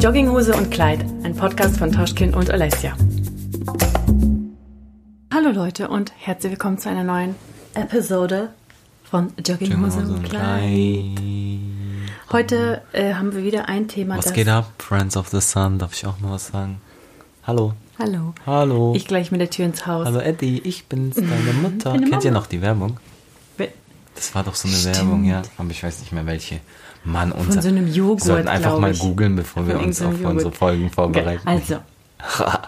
Jogginghose und Kleid, ein Podcast von Toschkin und Alessia. Hallo Leute und herzlich willkommen zu einer neuen Episode von Jogginghose, und Kleid. Heute äh, haben wir wieder ein Thema. Was geht ab, Friends of the Sun? Darf ich auch mal was sagen? Hallo. Hallo. Hallo. Ich gleich mit der Tür ins Haus. Hallo Eddie, ich bin's, deine Mutter. Kennt ihr noch die Werbung? We- Das war doch so eine Stimmt. Werbung, ja. Aber ich weiß nicht mehr welche. Mann, Von unser, so einem Joghurt, Wir sollten einfach mal googeln, bevor wir Von uns auf irgendeinem unsere Joghurt. Folgen vorbereiten. Also,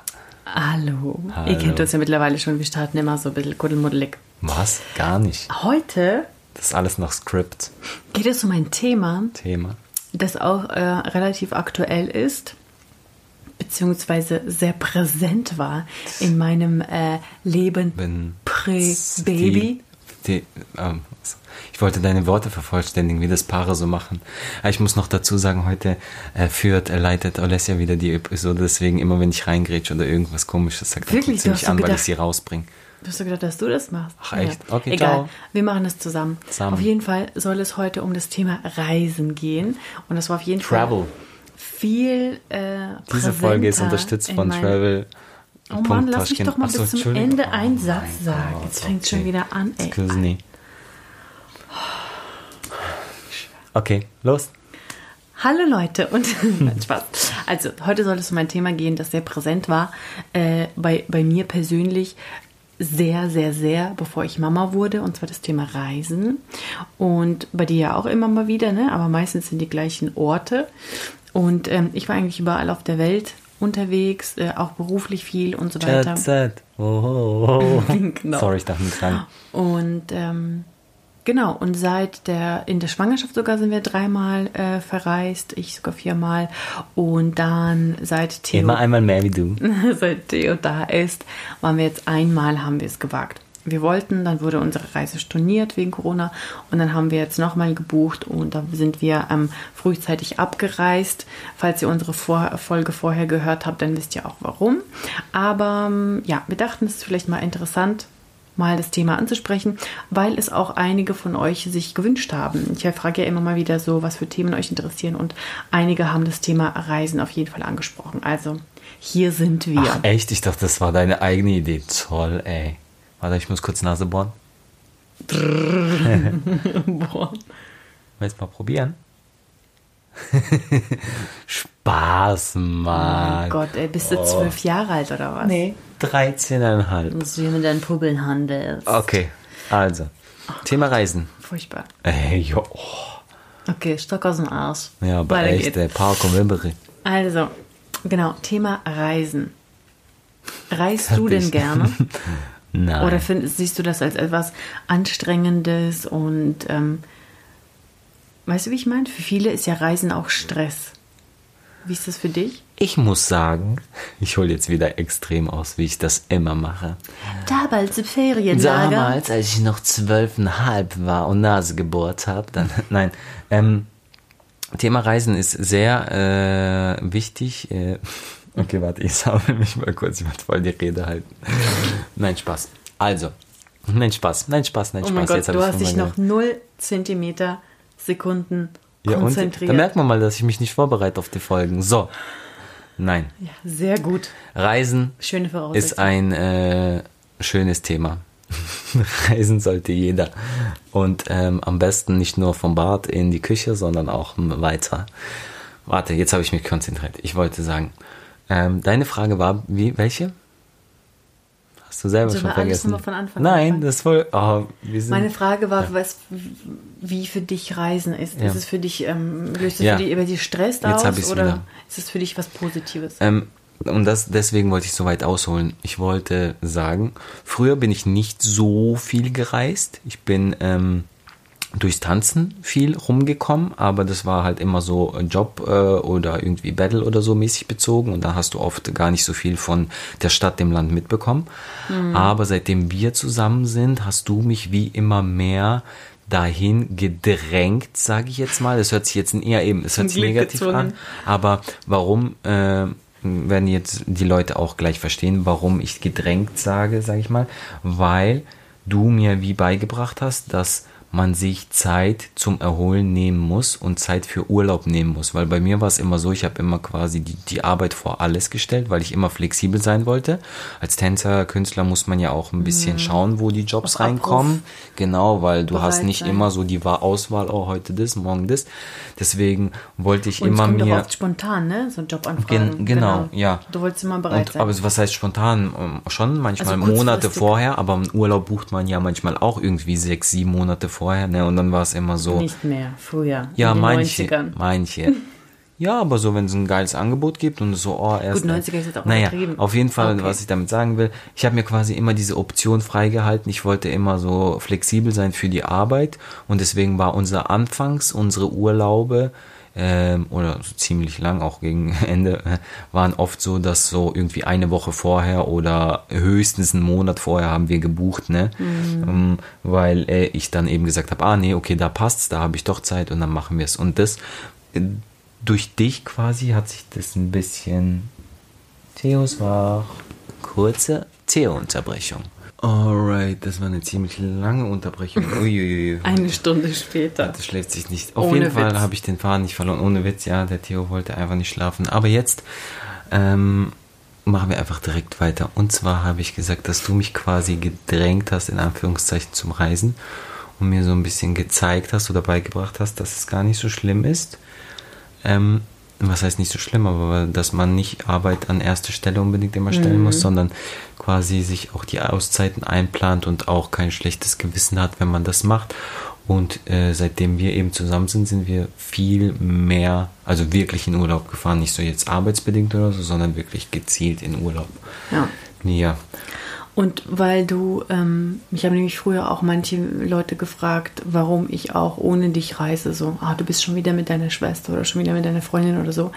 hallo. Ihr Hallo. kennt uns ja mittlerweile schon, wir starten immer so ein bisschen kuddelmuddelig. Was? Gar nicht. Heute Das ist alles nach Skript. geht es um ein Thema, Thema. das auch äh, relativ aktuell ist, beziehungsweise sehr präsent war in meinem äh, Leben Wenn Prä-Baby. Die, die, ähm, ich wollte deine Worte vervollständigen, wie das Paare so machen. Ich muss noch dazu sagen, heute äh, führt, äh, leitet Alessia wieder die Episode, deswegen immer wenn ich reingrätsche oder irgendwas komisches sagt, Wirklich? sie mich an, weil gedacht- ich sie rausbringe. Hast du gedacht, dass du das machst? Ach, echt? Okay, Egal. ciao. Wir machen das zusammen. Zusammen. Auf jeden Fall soll es heute um das Thema Reisen gehen. Und das war auf jeden Travel. Fall viel äh, Diese Folge ist unterstützt von Travel. Oh Mann, lass mich doch mal bis zum. Ende einen Oh Satz sagen. Jetzt fängt es schon wieder an, ey. Excuse me. Okay, los. Hallo Leute und Spaß. Also heute soll es um ein Thema gehen, das sehr präsent war äh, bei, bei mir persönlich sehr, sehr, sehr, bevor ich Mama wurde, und zwar das Thema Reisen. Und bei dir ja auch immer mal wieder, ne? aber meistens sind die gleichen Orte. Und ähm, ich war eigentlich überall auf der Welt unterwegs, äh, auch beruflich viel und so weiter. Jet Set. Oh, oh, oh. Genau. Sorry, ich dachte nicht dran. Und ähm, genau, und seit der, in der Schwangerschaft sogar sind wir dreimal äh, verreist, ich sogar viermal. Und dann seit Theo, Immer einmal mehr wie du. seit Theo da ist, waren wir jetzt einmal, haben wir es gewagt. Wir wollten, dann wurde unsere Reise storniert wegen Corona und dann haben wir jetzt nochmal gebucht und da sind wir ähm, frühzeitig abgereist. Falls ihr unsere Vor Folge vorher gehört habt, dann wisst ihr auch warum. Aber ähm, ja, wir dachten, es ist vielleicht mal interessant, mal das Thema anzusprechen, weil es auch einige von euch sich gewünscht haben. Ich frage ja immer mal wieder so, was für Themen euch interessieren und einige haben das Thema Reisen auf jeden Fall angesprochen. Also hier sind wir. Ach, echt? Ich dachte, das war deine eigene Idee. Toll, ey. Warte, ich muss kurz Nase bohren. Boah. Willst du mal probieren? Spaß, Oh Mann. Gott, ey, bist du zwölf Jahre alt oder was? Nee, 13,5. Dass du hier mit deinen Pubbeln handelst. Okay, also. Thema Reisen. Furchtbar. Ey, jo. oh. Okay, Stock aus dem Arsch. Ja, aber Weiter echt, der Park und Wimbere. Also, genau, Thema Reisen. Reist du denn Fertig. gerne? Nein. Oder find, siehst du das als etwas Anstrengendes und ähm, weißt du, wie ich meine? Für viele ist ja Reisen auch Stress. Wie ist das für dich? Ich muss sagen, ich hole jetzt wieder extrem aus, wie ich das immer mache. Damals im Ferienlager. Damals, als ich noch zwölfeinhalb war und Nase gebohrt habe, dann, nein, ähm, Thema Reisen ist sehr äh, wichtig. Äh, okay, warte, ich sammle mich mal kurz, ich wollte voll die Rede halten. nein, Spaß. Also, nein, Spaß, nein, Spaß, nein, Oh Spaß. mein Gott, Jetzt hab du hast dich noch 0 Zentimeter Sekunden ja, und, konzentriert. da merkt man mal, dass ich mich nicht vorbereite auf die Folgen. So, nein, ja, sehr gut. Reisen Schöne ist ein äh, schönes Thema. Reisen sollte jeder. Und ähm, am besten nicht nur vom Bad in die Küche, sondern auch weiter. Warte, jetzt habe ich mich konzentriert. Ich wollte sagen, ähm, deine Frage war, wie, welche? Hast du selber Sollen schon vergessen? nochmal von Anfang Nein, das ist voll. Oh, wir sind, Meine Frage war, was, wie für dich Reisen ist. Ja. Ist es für dich, ähm, löst es Ja. für dich über die Stress Jetzt aus oder wieder. ist es für dich was Positives? Ähm, und das, deswegen wollte ich so weit ausholen. Ich wollte sagen, früher bin ich nicht so viel gereist. Ich bin ähm, durchs Tanzen viel rumgekommen, aber das war halt immer so Job äh, oder irgendwie Battle oder so mäßig bezogen und da hast du oft gar nicht so viel von der Stadt, dem Land mitbekommen. Aber seitdem wir zusammen sind, hast du mich wie immer mehr dahin gedrängt, sage ich jetzt mal. Das hört sich jetzt eher eben, es hört sich negativ gezwungen. an, aber warum äh, werden jetzt die Leute auch gleich verstehen, warum ich gedrängt sage, sage ich mal, weil du mir wie beigebracht hast, dass man sich Zeit zum Erholen nehmen muss und Zeit für Urlaub nehmen muss. Weil bei mir war es immer so, ich habe immer quasi die, die Arbeit vor alles gestellt, weil ich immer flexibel sein wollte. Als Tänzer, Künstler muss man ja auch ein bisschen mhm. schauen, wo die Jobs Auf reinkommen. Abruf. Genau, weil du hast nicht sein. immer so die Auswahl, oh, heute das, morgen das. Deswegen wollte ich und immer kommt mir. oft spontan, ne? So Jobanfragen. Gen genau, genau, ja. Du wolltest immer bereit und, sein. Aber was heißt spontan? Ähm, schon manchmal also Monate vorher, aber im Urlaub bucht man ja manchmal auch irgendwie sechs, sieben Monate vorher, ne? Und dann war es immer so. Nicht mehr, früher. Ja, manche. 90ern. Manche. Ja, aber so, wenn es ein geiles Angebot gibt und so, oh, erst. Gut, 90er ist jetzt auch naja, auf jeden Fall, okay. was ich damit sagen will, ich habe mir quasi immer diese Option freigehalten. Ich wollte immer so flexibel sein für die Arbeit und deswegen war unser Anfangs, unsere Urlaube, ähm, oder so ziemlich lang, auch gegen Ende, äh, waren oft so, dass so irgendwie eine Woche vorher oder höchstens einen Monat vorher haben wir gebucht, ne? Mhm. Ähm, weil äh, ich dann eben gesagt habe, ah nee, okay, da passt's, da habe ich doch Zeit und dann machen wir es. Und das äh, durch dich quasi hat sich das ein bisschen. Theos war kurze Theo-Unterbrechung. Alright, das war eine ziemlich lange Unterbrechung. Uiuiui. Eine Stunde später. Das schläft sich nicht. Auf Ohne jeden Fall habe ich den Faden nicht verloren. Ohne Witz, ja, der Theo wollte einfach nicht schlafen. Aber jetzt ähm, machen wir einfach direkt weiter. Und zwar habe ich gesagt, dass du mich quasi gedrängt hast, in Anführungszeichen, zum Reisen und mir so ein bisschen gezeigt hast oder beigebracht hast, dass es gar nicht so schlimm ist. Ähm, was heißt nicht so schlimm, aber dass man nicht Arbeit an erste Stelle unbedingt immer stellen mhm. muss, sondern quasi sich auch die Auszeiten einplant und auch kein schlechtes Gewissen hat, wenn man das macht. Und äh, seitdem wir eben zusammen sind, sind wir viel mehr, also wirklich in Urlaub gefahren. Nicht so jetzt arbeitsbedingt oder so, sondern wirklich gezielt in Urlaub. Ja. Ja. Und weil du, ähm, mich haben nämlich früher auch manche Leute gefragt, warum ich auch ohne dich reise. So, ah, du bist schon wieder mit deiner Schwester oder schon wieder mit deiner Freundin oder so.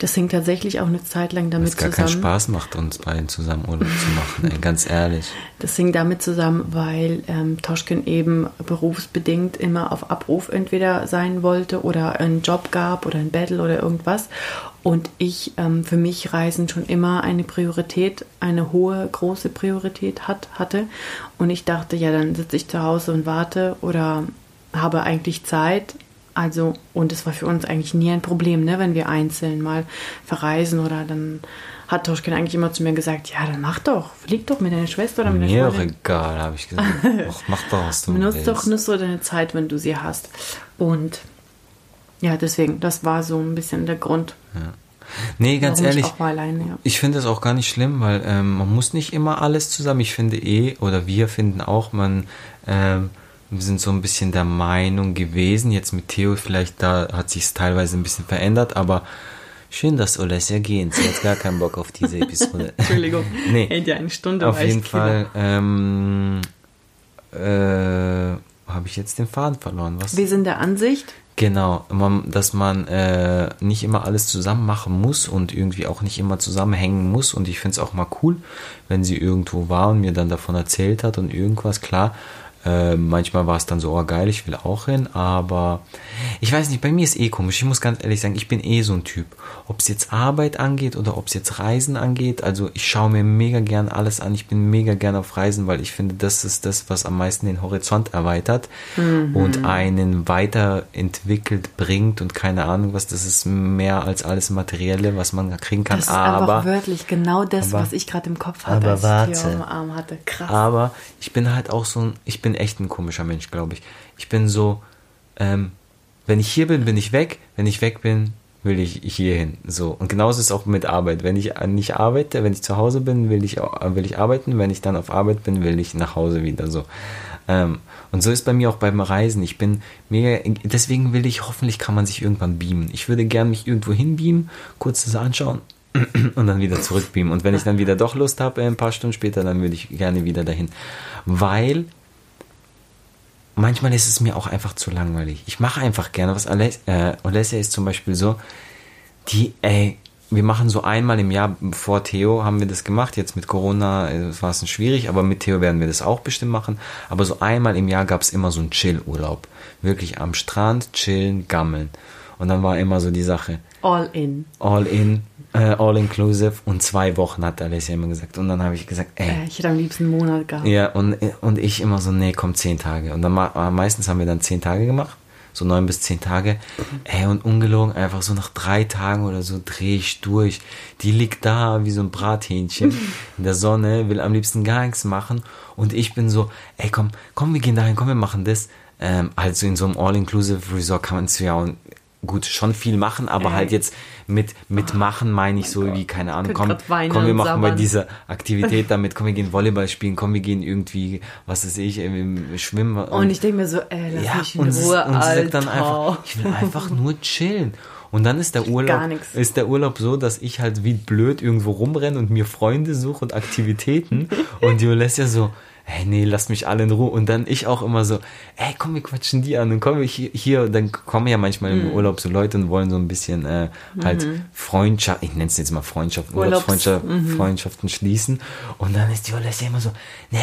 Das hängt tatsächlich auch eine Zeit lang damit zusammen. Es gar keinen Spaß macht, uns beiden zusammen Urlaub zu machen, ey, ganz ehrlich. Das hängt damit zusammen, weil ähm, Toschken eben berufsbedingt immer auf Abruf entweder sein wollte oder einen Job gab oder ein Battle oder irgendwas. Und ich, ähm, für mich Reisen schon immer eine Priorität, eine hohe, große Priorität hat, hatte. Und ich dachte, ja, dann sitze ich zu Hause und warte oder habe eigentlich Zeit. Also, und es war für uns eigentlich nie ein Problem, ne, wenn wir einzeln mal verreisen oder dann hat Toschkin eigentlich immer zu mir gesagt, ja, dann mach doch, flieg doch mit deiner Schwester oder mit deiner Mir Freundin. egal, habe ich gesagt. Ach, mach doch, was du Benutzt doch nur so deine Zeit, wenn du sie hast. Und ja, deswegen, das war so ein bisschen der Grund. Ja. Nee, ganz Warum ehrlich, ich, alleine, ja. ich finde das auch gar nicht schlimm, weil ähm, man muss nicht immer alles zusammen. Ich finde eh, oder wir finden auch, man, ähm, wir sind so ein bisschen der Meinung gewesen, jetzt mit Theo vielleicht, da hat sich es teilweise ein bisschen verändert, aber schön, dass Olesja gehen. Sie hat gar keinen Bock auf diese Episode. Entschuldigung. nee. Hält ja eine Stunde. Auf jeden Fall, ähm, äh, habe ich jetzt den Faden verloren. Was? Wir sind der Ansicht, Genau, dass man äh, nicht immer alles zusammen machen muss und irgendwie auch nicht immer zusammenhängen muss. Und ich finde es auch mal cool, wenn sie irgendwo war und mir dann davon erzählt hat und irgendwas. Klar, äh, manchmal war es dann so, oh geil, ich will auch hin, aber ich weiß nicht, bei mir ist eh komisch. Ich muss ganz ehrlich sagen, ich bin eh so ein Typ. Ob es jetzt Arbeit angeht oder ob es jetzt Reisen angeht, also ich schaue mir mega gern alles an. Ich bin mega gern auf Reisen, weil ich finde, das ist das, was am meisten den Horizont erweitert mhm. und einen weiterentwickelt bringt und keine Ahnung was. Das ist mehr als alles Materielle, was man kriegen kann. Das ist aber einfach wirklich genau das, aber, was ich gerade im Kopf hatte, aber als ich am Arm hatte. Krass. Aber ich bin halt auch so ein, ich bin bin echt ein komischer Mensch, glaube ich. Ich bin so, ähm, wenn ich hier bin, bin ich weg. Wenn ich weg bin, will ich hier hin. So. Und genauso ist es auch mit Arbeit. Wenn ich nicht arbeite, wenn ich zu Hause bin, will ich, will ich arbeiten. Wenn ich dann auf Arbeit bin, will ich nach Hause wieder. So. Ähm, und so ist bei mir auch beim Reisen. Ich bin mega, deswegen will ich, hoffentlich kann man sich irgendwann beamen. Ich würde gerne mich irgendwo hinbeamen, kurz das anschauen und dann wieder zurückbeamen. Und wenn ich dann wieder doch Lust habe, ein paar Stunden später, dann würde ich gerne wieder dahin. Weil manchmal ist es mir auch einfach zu langweilig. Ich mache einfach gerne was. Alessia äh, ist zum Beispiel so, die, ey, wir machen so einmal im Jahr, vor Theo haben wir das gemacht. Jetzt mit Corona äh, war es schwierig, aber mit Theo werden wir das auch bestimmt machen. Aber so einmal im Jahr gab es immer so einen Chill-Urlaub. Wirklich am Strand chillen, gammeln. Und dann war immer so die Sache, All in. all in, äh, all inclusive und zwei Wochen hat Alessia immer gesagt. Und dann habe ich gesagt, ey, Äh, ich hätte am liebsten einen Monat gehabt. ja, und, und ich immer so, nee, komm, zehn Tage. Und dann äh, meistens haben wir dann zehn Tage gemacht. So neun bis zehn Tage. Ey, und ungelogen, einfach so nach drei Tagen oder so drehe ich durch. Die liegt da wie so ein Brathähnchen in der Sonne, will am liebsten gar nichts machen. Und ich bin so, ey, komm, komm, wir gehen dahin, komm, wir machen das. Ähm, also in so einem All-Inclusive Resort kann man es ja auch gut schon viel machen, aber Ey. halt jetzt mit, mit machen meine ich so wie, keine Ahnung, komm, komm, wir und machen bei sabbern. dieser Aktivität damit, komm, wir gehen Volleyball spielen, komm, wir gehen irgendwie, was weiß ich, im Schwimmen. Und ich denke mir so, ey, lass ja, mich in und, Ruhe, und sagt dann Alter. einfach, ich will einfach nur chillen. Und dann ist der Urlaub, ist der Urlaub so, dass ich halt wie blöd irgendwo rumrenne und mir Freunde suche und Aktivitäten. und die Alessia so, hey, nee, lasst mich alle in Ruhe. Und dann ich auch immer so, ey, komm, wir quatschen die an. Und komm, hier, hier dann kommen ja manchmal Mhm. im Urlaub so Leute und wollen so ein bisschen äh, halt Freundschaft, ich nenne es jetzt mal Freundschaft, Urlaubs- Urlaubsfreundschaft, mhm. Freundschaften schließen. Und dann ist die Alessia immer so, nee,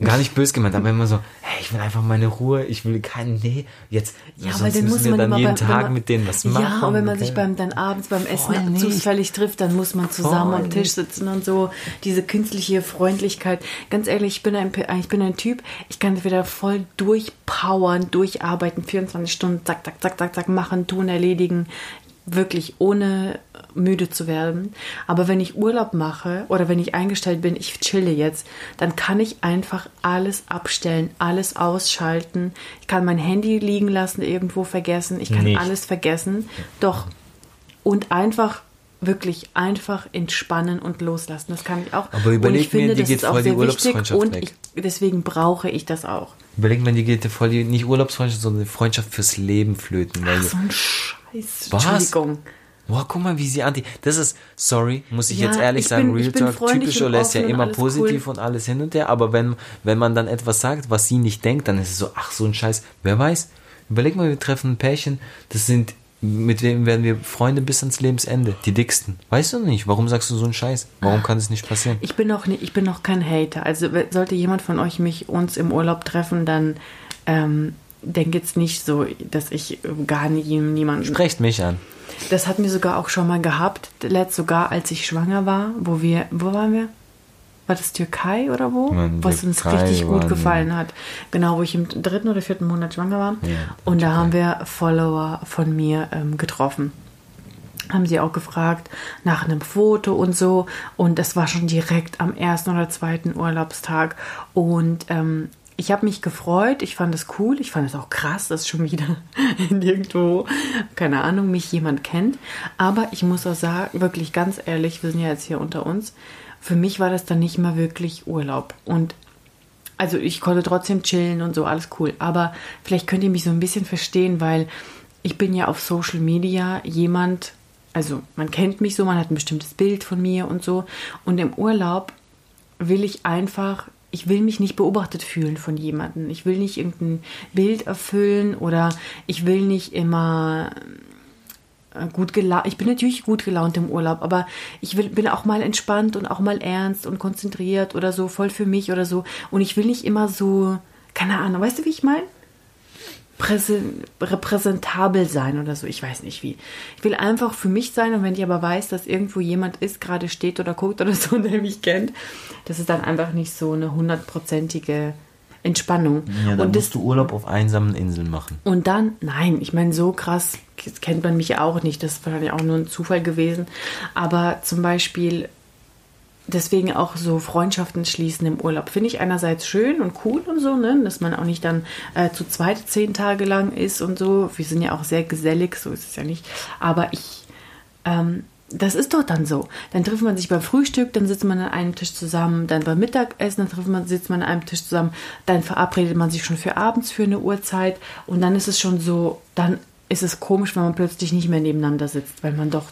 gar nicht böse gemeint, aber immer so, hey, ich will einfach meine Ruhe, ich will keinen, nee, jetzt, Ja, sonst dann muss müssen wir man dann jeden wenn Tag man- mit denen was machen. Ja, und wenn man okay. sich beim dann abends beim Voll Essen nicht. zufällig trifft, dann muss man zusammen Voll am Tisch sitzen und so. Diese künstliche Freundlichkeit. Ganz ehrlich, ich bin ein, ich bin ein Typ, ich kann entweder voll durchpowern, durcharbeiten, 24 Stunden, zack, zack, zack, zack, zack, machen, tun, erledigen. Wirklich ohne müde zu werden. Aber wenn ich Urlaub mache oder wenn ich eingestellt bin, ich chille jetzt, dann kann ich einfach alles abstellen, alles ausschalten. Ich kann mein Handy liegen lassen, irgendwo vergessen. Ich kann Nicht. alles vergessen. Doch. Und einfach, wirklich einfach entspannen und loslassen. Das kann ich auch. Aber überleg und ich finde, mir, das geht ist auch voll die sehr wichtig Urlaubsfreundschaft und weg. ich, deswegen brauche ich das auch. Überleg mal, die geht voll die, nicht Urlaubsfreundschaft, sondern Freundschaft fürs Leben flöten. Ach, so ein Scheiß. Was? Entschuldigung. Boah, guck mal, wie sie anti. Das ist, sorry, muss ich Ja, jetzt ehrlich ich sagen, bin- Real Talk, typisch Olesja, immer positiv cool. und alles hin und her, aber wenn, wenn man dann etwas sagt, was sie nicht denkt, dann ist es so, ach, so ein Scheiß. Wer weiß? Überleg mal, wir treffen ein Pärchen, das sind, mit wem werden wir Freunde bis ans Lebensende, die dicksten. Weißt du nicht, warum sagst du so einen Scheiß? Warum kann das nicht passieren? Ich bin noch nicht, ich bin noch kein Hater. Also sollte jemand von euch mich uns im Urlaub treffen, dann ähm, denkt jetzt nicht so, dass ich äh, gar nie, niemanden. Sprecht mich an. Das hat mir sogar auch schon mal gehabt, letzt sogar als ich schwanger war, wo wir, wo waren wir? War das Türkei oder wo? Nein, Was uns Türkei richtig gut gefallen hat. Genau, wo ich im dritten oder vierten Monat schwanger war. Ja, Und da Türkei. haben wir Follower von mir ähm, getroffen. Haben sie auch gefragt nach einem Foto und so. Und das war schon direkt am ersten oder zweiten Urlaubstag. Und ähm, ich habe mich gefreut. Ich fand es cool. Ich fand es auch krass, dass schon wieder nirgendwo, keine Ahnung, mich jemand kennt. Aber ich muss auch sagen, wirklich ganz ehrlich, wir sind ja jetzt hier unter uns. Für mich war das dann nicht mal wirklich Urlaub. Und also ich konnte trotzdem chillen und so, alles cool. Aber vielleicht könnt ihr mich so ein bisschen verstehen, weil ich bin ja auf Social Media jemand, also man kennt mich so, man hat ein bestimmtes Bild von mir und so. Und im Urlaub will ich einfach, ich will mich nicht beobachtet fühlen von jemandem. Ich will nicht irgendein Bild erfüllen oder ich will nicht immer äh, gut gelaunt. Ich bin natürlich gut gelaunt im Urlaub, aber ich will, bin auch mal entspannt und auch mal ernst und konzentriert oder so, voll für mich oder so. Und ich will nicht immer so, keine Ahnung, weißt du, wie ich meine? Präsen, repräsentabel sein oder so. Ich weiß nicht wie. Ich will einfach für mich sein und wenn ich aber weiß, dass irgendwo jemand ist, gerade steht oder guckt oder so, der mich kennt, das ist dann einfach nicht so eine hundertprozentige Entspannung. Ja, dann und das, musst du Urlaub auf einsamen Inseln machen. und dann, nein, ich meine, so krass kennt man mich ja auch nicht. Das ist wahrscheinlich auch nur ein Zufall gewesen. Aber zum Beispiel, deswegen auch so Freundschaften schließen im Urlaub. Finde ich einerseits schön und cool und so, ne? dass man auch nicht dann äh, zu zweit zehn Tage lang ist und so. Wir sind ja auch sehr gesellig, so ist es ja nicht. Aber ich, ähm, das ist doch dann so. Dann trifft man sich beim Frühstück, dann sitzt man an einem Tisch zusammen, dann beim Mittagessen, dann trifft man, sitzt man an einem Tisch zusammen, dann verabredet man sich schon für abends für eine Uhrzeit und dann ist es schon so, dann ist es komisch, wenn man plötzlich nicht mehr nebeneinander sitzt, weil man doch,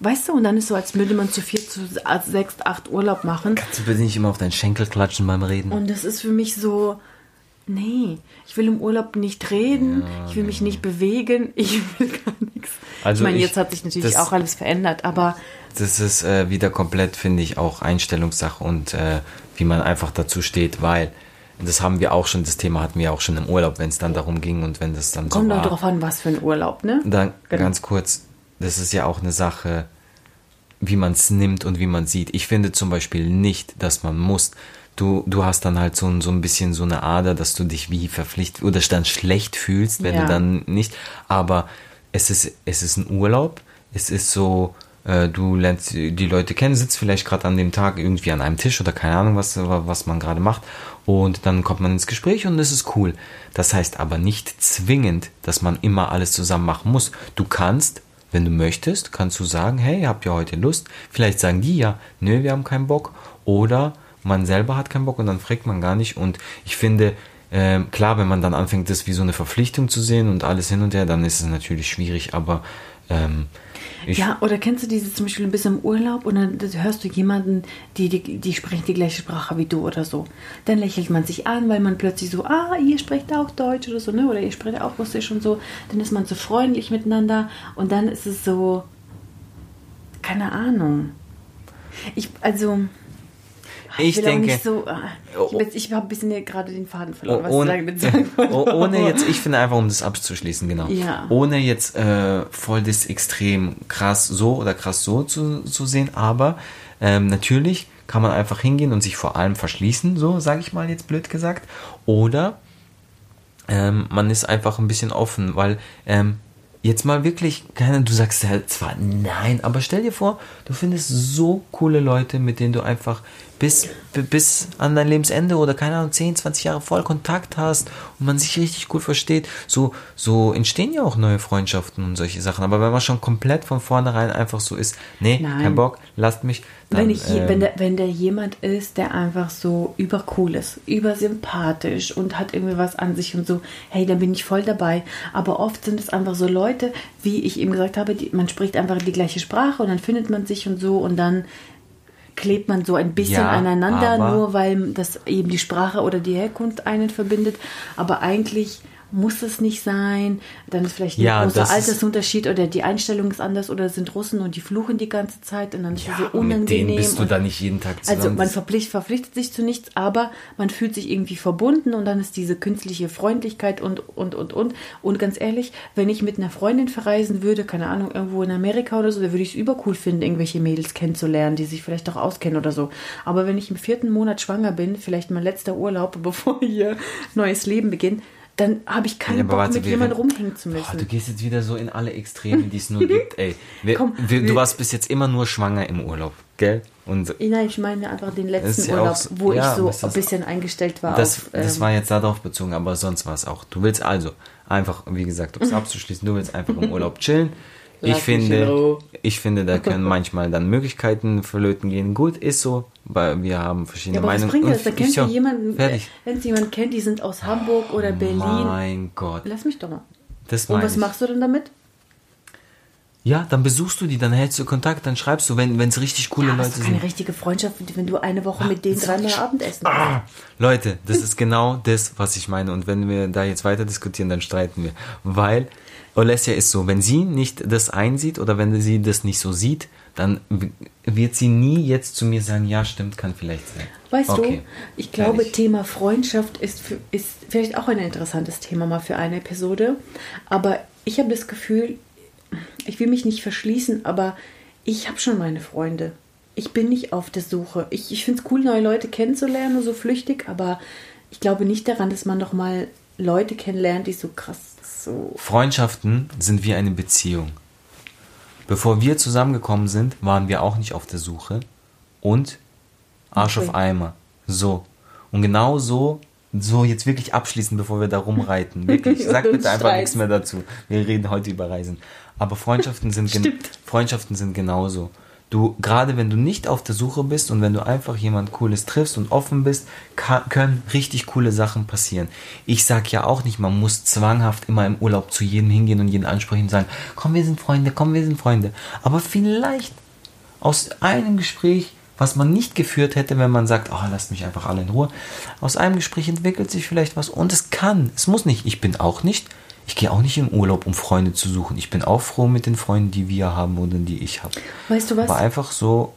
weißt du, und dann ist so, als würde man zu vier, zu sechs, acht Urlaub machen Kannst du bitte nicht immer auf deinen Schenkel klatschen beim Reden? und das ist für mich so, nee, ich will im Urlaub nicht reden, ich will mich nicht bewegen, ich will gar nichts. Also ich meine, ich- jetzt hat sich natürlich das- auch alles verändert, aber Das ist äh, wieder komplett, finde ich, auch Einstellungssache und äh, wie man einfach dazu steht, weil das haben wir auch schon, das Thema hatten wir auch schon im Urlaub, wenn es dann darum ging und wenn das dann Kommt so doch war. drauf an, was für ein Urlaub, ne? Dann Genau. ganz kurz, das ist ja auch eine Sache, wie man es nimmt und wie man sieht. Ich finde zum Beispiel nicht, dass man muss. Du, du hast dann halt so, ein- so ein bisschen so eine Ader, dass du dich wie verpflichtet oder dann schlecht fühlst, wenn Ja. du dann nicht. Aber es ist, es ist ein Urlaub. Es ist so, äh, du lernst die Leute kennen, sitzt vielleicht gerade an dem Tag irgendwie an einem Tisch oder keine Ahnung, was, was man gerade macht. Und dann kommt man ins Gespräch und es ist cool. Das heißt aber nicht zwingend, dass man immer alles zusammen machen muss. Du kannst, wenn du möchtest, kannst du sagen, hey, habt ihr heute Lust? Vielleicht sagen die ja, nö, wir haben keinen Bock. Oder man selber hat keinen Bock und dann fragt man gar nicht. Und ich finde, ähm, klar, wenn man dann anfängt, das wie so eine Verpflichtung zu sehen und alles hin und her, dann ist es natürlich schwierig. Aber ähm, ich, Ja, oder kennst du diese zum Beispiel ein bisschen im Urlaub und dann hörst du jemanden, die, die, die sprechen die gleiche Sprache wie du oder so. Dann lächelt man sich an, weil man plötzlich so, ah, ihr sprecht auch Deutsch oder so, ne? Oder ihr sprecht auch Russisch und so. Dann ist man so freundlich miteinander und dann ist es so, keine Ahnung. Ich, also, Ich will denke- so, ah, ich, hab jetzt- ich habe ein bisschen gerade den Faden verloren, was ich ohne, will. sagen wollte. oh- ohne jetzt, ich finde einfach, um das abzuschließen, genau. Ja. Ohne jetzt äh, voll das extrem krass so oder krass so zu, zu sehen, aber ähm, natürlich kann man einfach hingehen und sich vor allem verschließen, so sage ich mal jetzt blöd gesagt. Oder ähm, man ist einfach ein bisschen offen, weil ähm, jetzt mal wirklich, keine, du sagst ja zwar nein, aber stell dir vor, du findest so coole Leute, mit denen du einfach bis, bis an dein Lebensende oder keine Ahnung, 10, 20 Jahre voll Kontakt hast und man sich richtig gut versteht. So, so entstehen ja auch neue Freundschaften und solche Sachen. Aber wenn man schon komplett von vornherein einfach so ist, nee, Nein. kein Bock, lasst mich. Dann, wenn, ich, ähm, wenn, der, wenn der jemand ist, der einfach so übercool ist, übersympathisch und hat irgendwie was an sich und so, hey, dann bin ich voll dabei. Aber oft sind es einfach so Leute, wie ich eben gesagt habe, die, man spricht einfach die gleiche Sprache und dann findet man sich und so und dann klebt man so ein bisschen Ja, aneinander, nur weil das eben die Sprache oder die Herkunft einen verbindet. Aber eigentlich muss es nicht sein. Dann ist vielleicht ein Ja, großer Altersunterschied oder die Einstellung ist anders oder sind Russen und die fluchen die ganze Zeit und dann ist es so ja, unangenehm. mit denen bist du da nicht jeden Tag zusammen. also man verpflichtet, verpflichtet sich zu nichts, aber man fühlt sich irgendwie verbunden und dann ist diese künstliche Freundlichkeit und, und, und, und. Und ganz ehrlich, wenn ich mit einer Freundin verreisen würde, keine Ahnung, irgendwo in Amerika oder so, da würde ich es übercool finden, irgendwelche Mädels kennenzulernen, die sich vielleicht auch auskennen oder so. Aber wenn ich im vierten Monat schwanger bin, vielleicht mein letzter Urlaub, bevor hier neues Leben beginnt, dann habe ich keinen Ja, Bock, warte, mit jemandem rumhängen zu Boah, müssen. du gehst jetzt wieder so in alle Extreme, die es nur gibt, ey. Wir, Komm, wir, du warst bis jetzt immer nur schwanger im Urlaub, gell? Und Nein, ich meine einfach den Das letzten ja auch Urlaub, so- wo ja, ich so das ein bisschen eingestellt war das, auf... das ähm, war jetzt darauf bezogen, aber sonst war es auch. Du willst also einfach, wie gesagt, um es abzuschließen, du willst einfach im Urlaub chillen. Ich Lass finde, ich finde, da können manchmal dann Möglichkeiten verlöten gehen. Gut, ist so, weil wir haben verschiedene Ja, aber was Meinungen. bringt Und das? Da du so, jemanden, Fertig. wenn du jemanden kennt, die sind aus Hamburg oder Berlin. Mein Gott. Lass mich doch mal. Das Und was ich. machst du denn damit? Ja, dann besuchst du die, dann hältst du Kontakt, dann schreibst du, wenn es richtig coole Ja, Leute es ist keine sind. richtige Freundschaft, wenn du eine Woche mit denen das dreimal ist- Abendessen Ah, Leute, das ist genau das, was ich meine. Und wenn wir da jetzt weiter diskutieren, dann streiten wir. Weil Olesja ist so, wenn sie nicht das einsieht oder wenn sie das nicht so sieht, dann wird sie nie jetzt zu mir sagen, ja, stimmt, kann vielleicht sein. Weißt Okay, du, ich glaube, fertig. Thema Freundschaft ist, für, ist vielleicht auch ein interessantes Thema mal für eine Episode. Aber ich habe das Gefühl, ich will mich nicht verschließen, aber ich habe schon meine Freunde. Ich bin nicht auf der Suche. Ich, ich finde es cool, neue Leute kennenzulernen, so flüchtig, aber ich glaube nicht daran, dass man noch mal Leute kennenlernt, die so krass so. Freundschaften sind wie eine Beziehung. Bevor wir zusammengekommen sind, waren wir auch nicht auf der Suche. Und Arsch Okay. auf Eimer. So. Und genau so, so jetzt wirklich abschließen, bevor wir da rumreiten. Wirklich. Sag bitte einfach streiten. nichts mehr dazu. Wir reden heute über Reisen. Aber Freundschaften sind, Stimmt. Freundschaften sind genauso. Du, gerade wenn du nicht auf der Suche bist und wenn du einfach jemand Cooles triffst und offen bist, kann, können richtig coole Sachen passieren. Ich sag ja auch nicht, man muss zwanghaft immer im Urlaub zu jedem hingehen und jeden ansprechen und sagen, komm, wir sind Freunde, komm, wir sind Freunde. Aber vielleicht aus einem Gespräch, was man nicht geführt hätte, wenn man sagt, oh, lasst mich einfach alle in Ruhe. Aus einem Gespräch entwickelt sich vielleicht was und es kann, es muss nicht. Ich bin auch nicht, ich gehe auch nicht in Urlaub, um Freunde zu suchen. Ich bin auch froh mit den Freunden, die wir haben oder die ich habe. Weißt du was? Aber einfach so,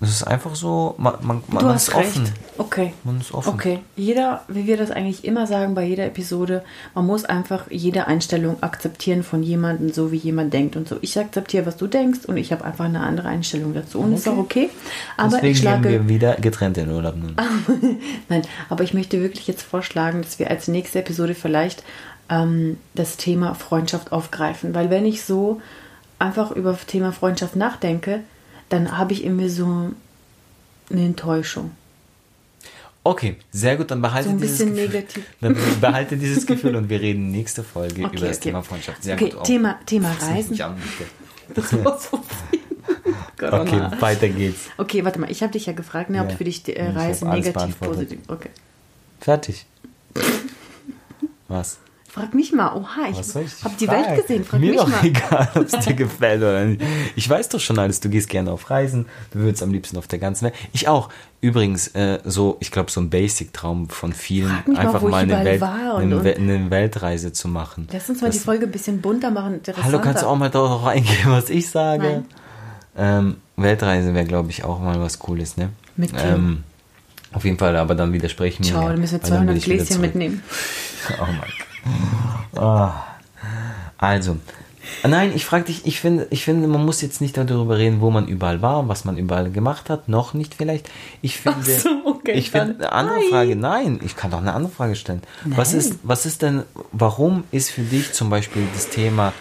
Es ist einfach so, man, man, man Du ist hast offen. recht. Okay. Man ist offen. Okay. Jeder, wie wir das eigentlich immer sagen bei jeder Episode, man muss einfach jede Einstellung akzeptieren von jemandem, so wie jemand denkt und so. Ich akzeptiere, was du denkst und ich habe einfach eine andere Einstellung dazu und ist auch okay. Aber Deswegen ich schlage gehen wir wieder getrennt in Urlaub nun. Nein, aber ich möchte wirklich jetzt vorschlagen, dass wir als nächste Episode vielleicht ähm, das Thema Freundschaft aufgreifen. Weil wenn ich so einfach über das Thema Freundschaft nachdenke, dann habe ich in mir so eine Enttäuschung. Okay, sehr gut, dann behalte So ein dieses bisschen Gefühl. negativ. Dann behalte dieses Gefühl und wir reden nächste Folge Okay, über das okay. Thema Freundschaft. Sehr Okay, gut. Oh, Thema- Thema Reisen. an. Das war so viel. Okay, weiter geht's. Okay, warte mal. Ich habe dich ja gefragt, ne, ob Ja. für dich die äh, Ich hab Reise alles negativ, positiv. Okay. Fertig. Was? Frag mich mal. Oha, ich ich habe die? Welt gesehen. Frag Mir mich doch mal. egal, ob es dir gefällt oder nicht. Ich weiß doch schon alles. Du gehst gerne auf Reisen. Du würdest am liebsten auf der ganzen Welt. Ich auch. Übrigens, äh, so, ich glaube, so ein Basic-Traum von vielen, mal, einfach ich mal, eine, Welt, eine, We- eine Weltreise zu machen. Lass uns mal Das- die Folge ein bisschen bunter machen. Hallo, kannst du auch mal darauf eingehen, was ich sage? Ähm, Weltreise wäre, glaube ich, auch mal was Cooles, ne? Mit ähm, Auf jeden Fall, aber dann widersprechen wir. Ciao, dann müssen wir weil dann will 200 ich wieder Gläschen mitnehmen. Oh mein Gott. Ah. Also, nein, ich frage dich, ich finde, ich finde, man muss jetzt nicht darüber reden, wo man überall war, was man überall gemacht hat, noch nicht vielleicht. Ich finde, so, okay, ich finde eine andere nein. Frage, nein, ich kann doch eine andere Frage stellen. Was Nein. ist, was ist denn, warum ist für dich zum Beispiel das Thema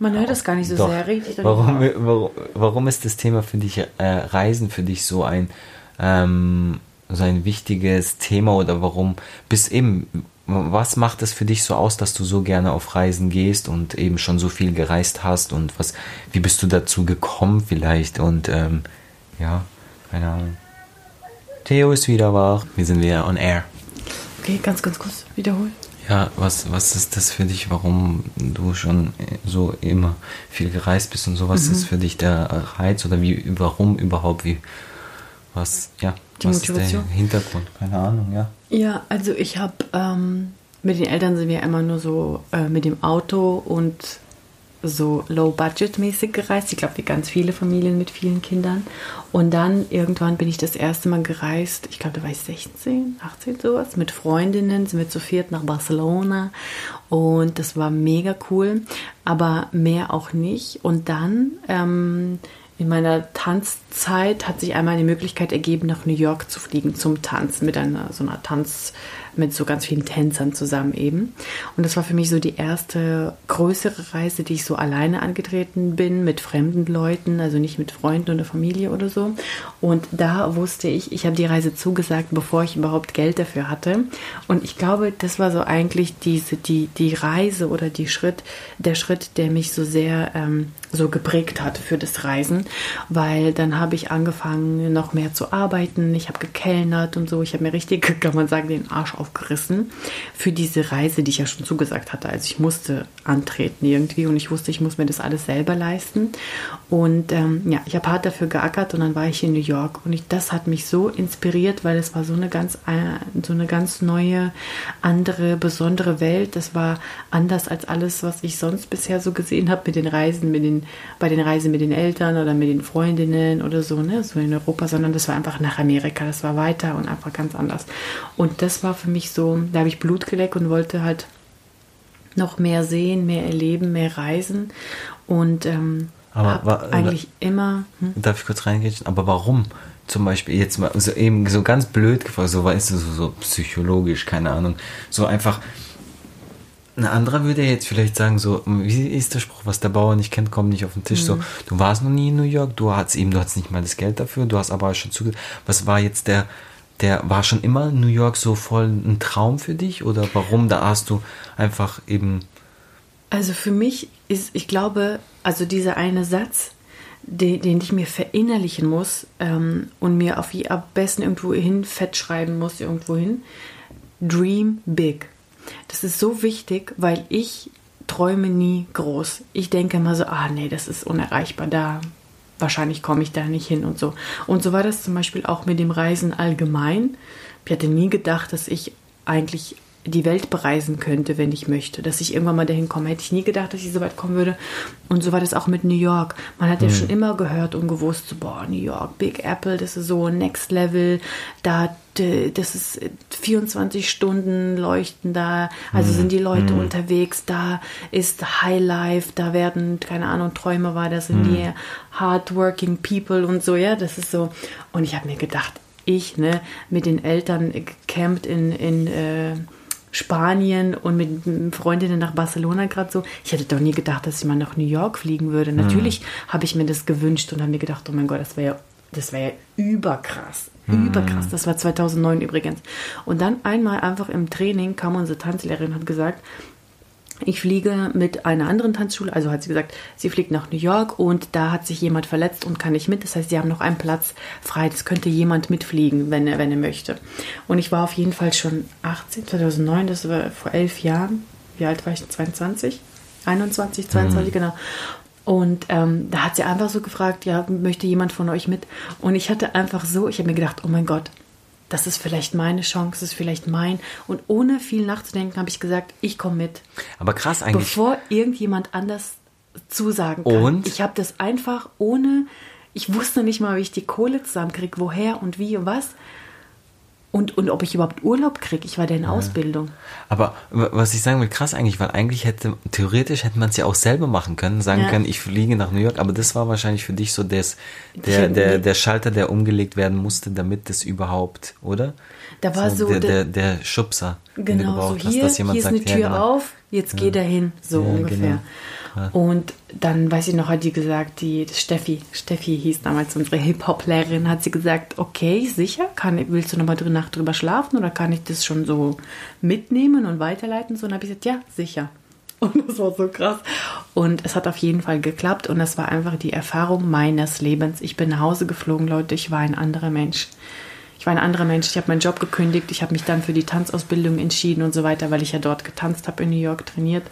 Man hört das gar nicht so Doch. sehr, richtig? Warum, warum, warum ist das Thema für dich, äh, Reisen für dich so ein, ähm, so ein wichtiges Thema oder warum bis eben, was macht es für dich so aus, dass du so gerne auf Reisen gehst und eben schon so viel gereist hast und was, wie bist du dazu gekommen vielleicht und ähm, ja, keine Ahnung. Theo ist wieder wach, wir sind wieder on air. Okay, ganz, ganz kurz wiederholen. Ja, was, was ist das für dich, warum du schon so immer viel gereist bist und so? Mhm. Was ist für dich der Reiz oder wie, warum überhaupt, wie, was, ja, Die was ist Motivation? der Hintergrund? Keine Ahnung, ja. Ja, also ich habe ähm, mit den Eltern sind wir immer nur so äh, mit dem Auto und so low-budget-mäßig gereist. Ich glaube, wie ganz viele Familien mit vielen Kindern. Und dann irgendwann bin ich das erste Mal gereist. Ich glaube, da war ich 16, 18 sowas. Mit Freundinnen sind wir zu viert nach Barcelona. Und das war mega cool. Aber mehr auch nicht. Und dann ähm, in meiner Tanzzeit hat sich einmal die Möglichkeit ergeben, nach New York zu fliegen zum Tanzen mit einer so einer Tanz mit so ganz vielen Tänzern zusammen eben. Und das war für mich so die erste größere Reise, die ich so alleine angetreten bin mit fremden Leuten, also nicht mit Freunden oder Familie oder so. Und da wusste ich, ich habe die Reise zugesagt, bevor ich überhaupt Geld dafür hatte. Und ich glaube, das war so eigentlich diese die die Reise oder die Schritt der Schritt, der mich so sehr ähm, so geprägt hat für das Reisen, weil dann habe ich angefangen noch mehr zu arbeiten. Ich habe gekellnert und so. Ich habe mir richtig, kann man sagen, den Arsch aufgerissen für diese Reise, die ich ja schon zugesagt hatte. Also ich musste antreten irgendwie und ich wusste, ich muss mir das alles selber leisten. Und ähm, ja, ich habe hart dafür geackert und dann war ich in New York und ich, das hat mich so inspiriert, weil es war so eine ganz äh, so eine ganz neue, andere, besondere Welt. Das war anders als alles, was ich sonst bisher so gesehen habe mit den Reisen, mit den bei den Reisen mit den Eltern oder mit den Freundinnen oder so, ne, so in Europa, sondern das war einfach nach Amerika, das war weiter und einfach ganz anders. Und das war für mich so, da habe ich Blut geleckt und wollte halt noch mehr sehen, mehr erleben, mehr reisen und ähm, Aber hab wa- eigentlich immer hm? Darf ich kurz reingehen? Aber warum? Zum Beispiel jetzt mal so eben so ganz blöd gefragt, so weißt du, so, so psychologisch, keine Ahnung. So einfach. Ein anderer würde jetzt vielleicht sagen, so, wie ist der Spruch, was der Bauer nicht kennt, kommt nicht auf den Tisch. So, du warst noch nie in New York, du hast eben, du hast nicht mal das Geld dafür, du hast aber schon zugesagt. Was war jetzt der, der, war schon immer New York so voll ein Traum für dich? Oder warum? Da hast du einfach eben, Also für mich ist, ich glaube, also dieser eine Satz, den, den ich mir verinnerlichen muss ähm, und mir auf am besten irgendwo hin fett schreiben muss, irgendwo hin. Dream big. Das ist so wichtig, weil ich träume nie groß. Ich denke immer so, ah nee, das ist unerreichbar da. Wahrscheinlich komme ich da nicht hin und so. Und so war das zum Beispiel auch mit dem Reisen allgemein. Ich hatte nie gedacht, dass ich eigentlich die Welt bereisen könnte, wenn ich möchte, dass ich irgendwann mal dahin komme. Hätte ich nie gedacht, dass ich so weit kommen würde. Und so war das auch mit New York. Man hat ja schon immer gehört und gewusst, so, boah, New York, Big Apple, das ist so Next Level, da das ist 24 Stunden leuchten da, also sind die Leute Mhm. unterwegs, da ist High Life, da werden, keine Ahnung, Träume war, das sind die hardworking people und so, ja, das ist so. Und ich habe mir gedacht, ich, ne, mit den Eltern gecampt in, in äh, Spanien und mit Freundinnen nach Barcelona gerade so. Ich hätte doch nie gedacht, dass ich mal nach New York fliegen würde. Natürlich habe ich mir das gewünscht und habe mir gedacht, oh mein Gott, das wäre ja, das wäre ja überkrass. Überkrass. Das war 2009 übrigens. Und dann einmal einfach im Training kam unsere Tanzlehrerin und hat gesagt, ich fliege mit einer anderen Tanzschule, also hat sie gesagt, sie fliegt nach New York und da hat sich jemand verletzt und kann nicht mit. Das heißt, sie haben noch einen Platz frei. Das könnte jemand mitfliegen, wenn er, wenn er möchte. Und ich war auf jeden Fall schon 18, 2009, das war vor elf Jahren. Wie alt war ich? 22? 21, 22, genau. Und ähm, da hat sie einfach so gefragt, ja, möchte jemand von euch mit? Und ich hatte einfach so, ich habe mir gedacht, oh mein Gott, das ist vielleicht meine Chance, das ist vielleicht mein. Und ohne viel nachzudenken habe ich gesagt, ich komme mit Aber krass eigentlich. bevor irgendjemand anders zusagen kann. Und? Ich habe das einfach ohne, ich wusste nicht mal, wie ich die Kohle zusammenkriege, woher und wie und was. Und, und ob ich überhaupt Urlaub kriege. Ich war da in Ausbildung. Aber was ich sagen will, krass eigentlich, weil eigentlich hätte, theoretisch hätte man es ja auch selber machen können, sagen Ja. können, ich fliege nach New York, aber das war wahrscheinlich für dich so des, der, der, der Schalter, der umgelegt werden musste, damit das überhaupt, oder? Da war so der, der- der, der Schubser, Genau, so gebraucht hast, hier, hier ist sagt, eine Tür ja, genau. auf, jetzt geh dahin, so Ja, ungefähr. genau. Und dann, weiß ich noch, hat die gesagt, die Steffi, Steffi hieß damals unsere Hip-Hop-Lehrerin, hat sie gesagt, okay, sicher, kann, willst du nochmal drüber Nacht drüber schlafen oder kann ich das schon so mitnehmen und weiterleiten? So, und dann habe ich gesagt, ja, sicher. Und das war so krass. Und es hat auf jeden Fall geklappt und das war einfach die Erfahrung meines Lebens. Ich bin nach Hause geflogen, Leute, ich war ein anderer Mensch. Ich war ein anderer Mensch. Ich habe meinen Job gekündigt. Ich habe mich dann für die Tanzausbildung entschieden und so weiter, weil ich ja dort getanzt habe in New York, trainiert.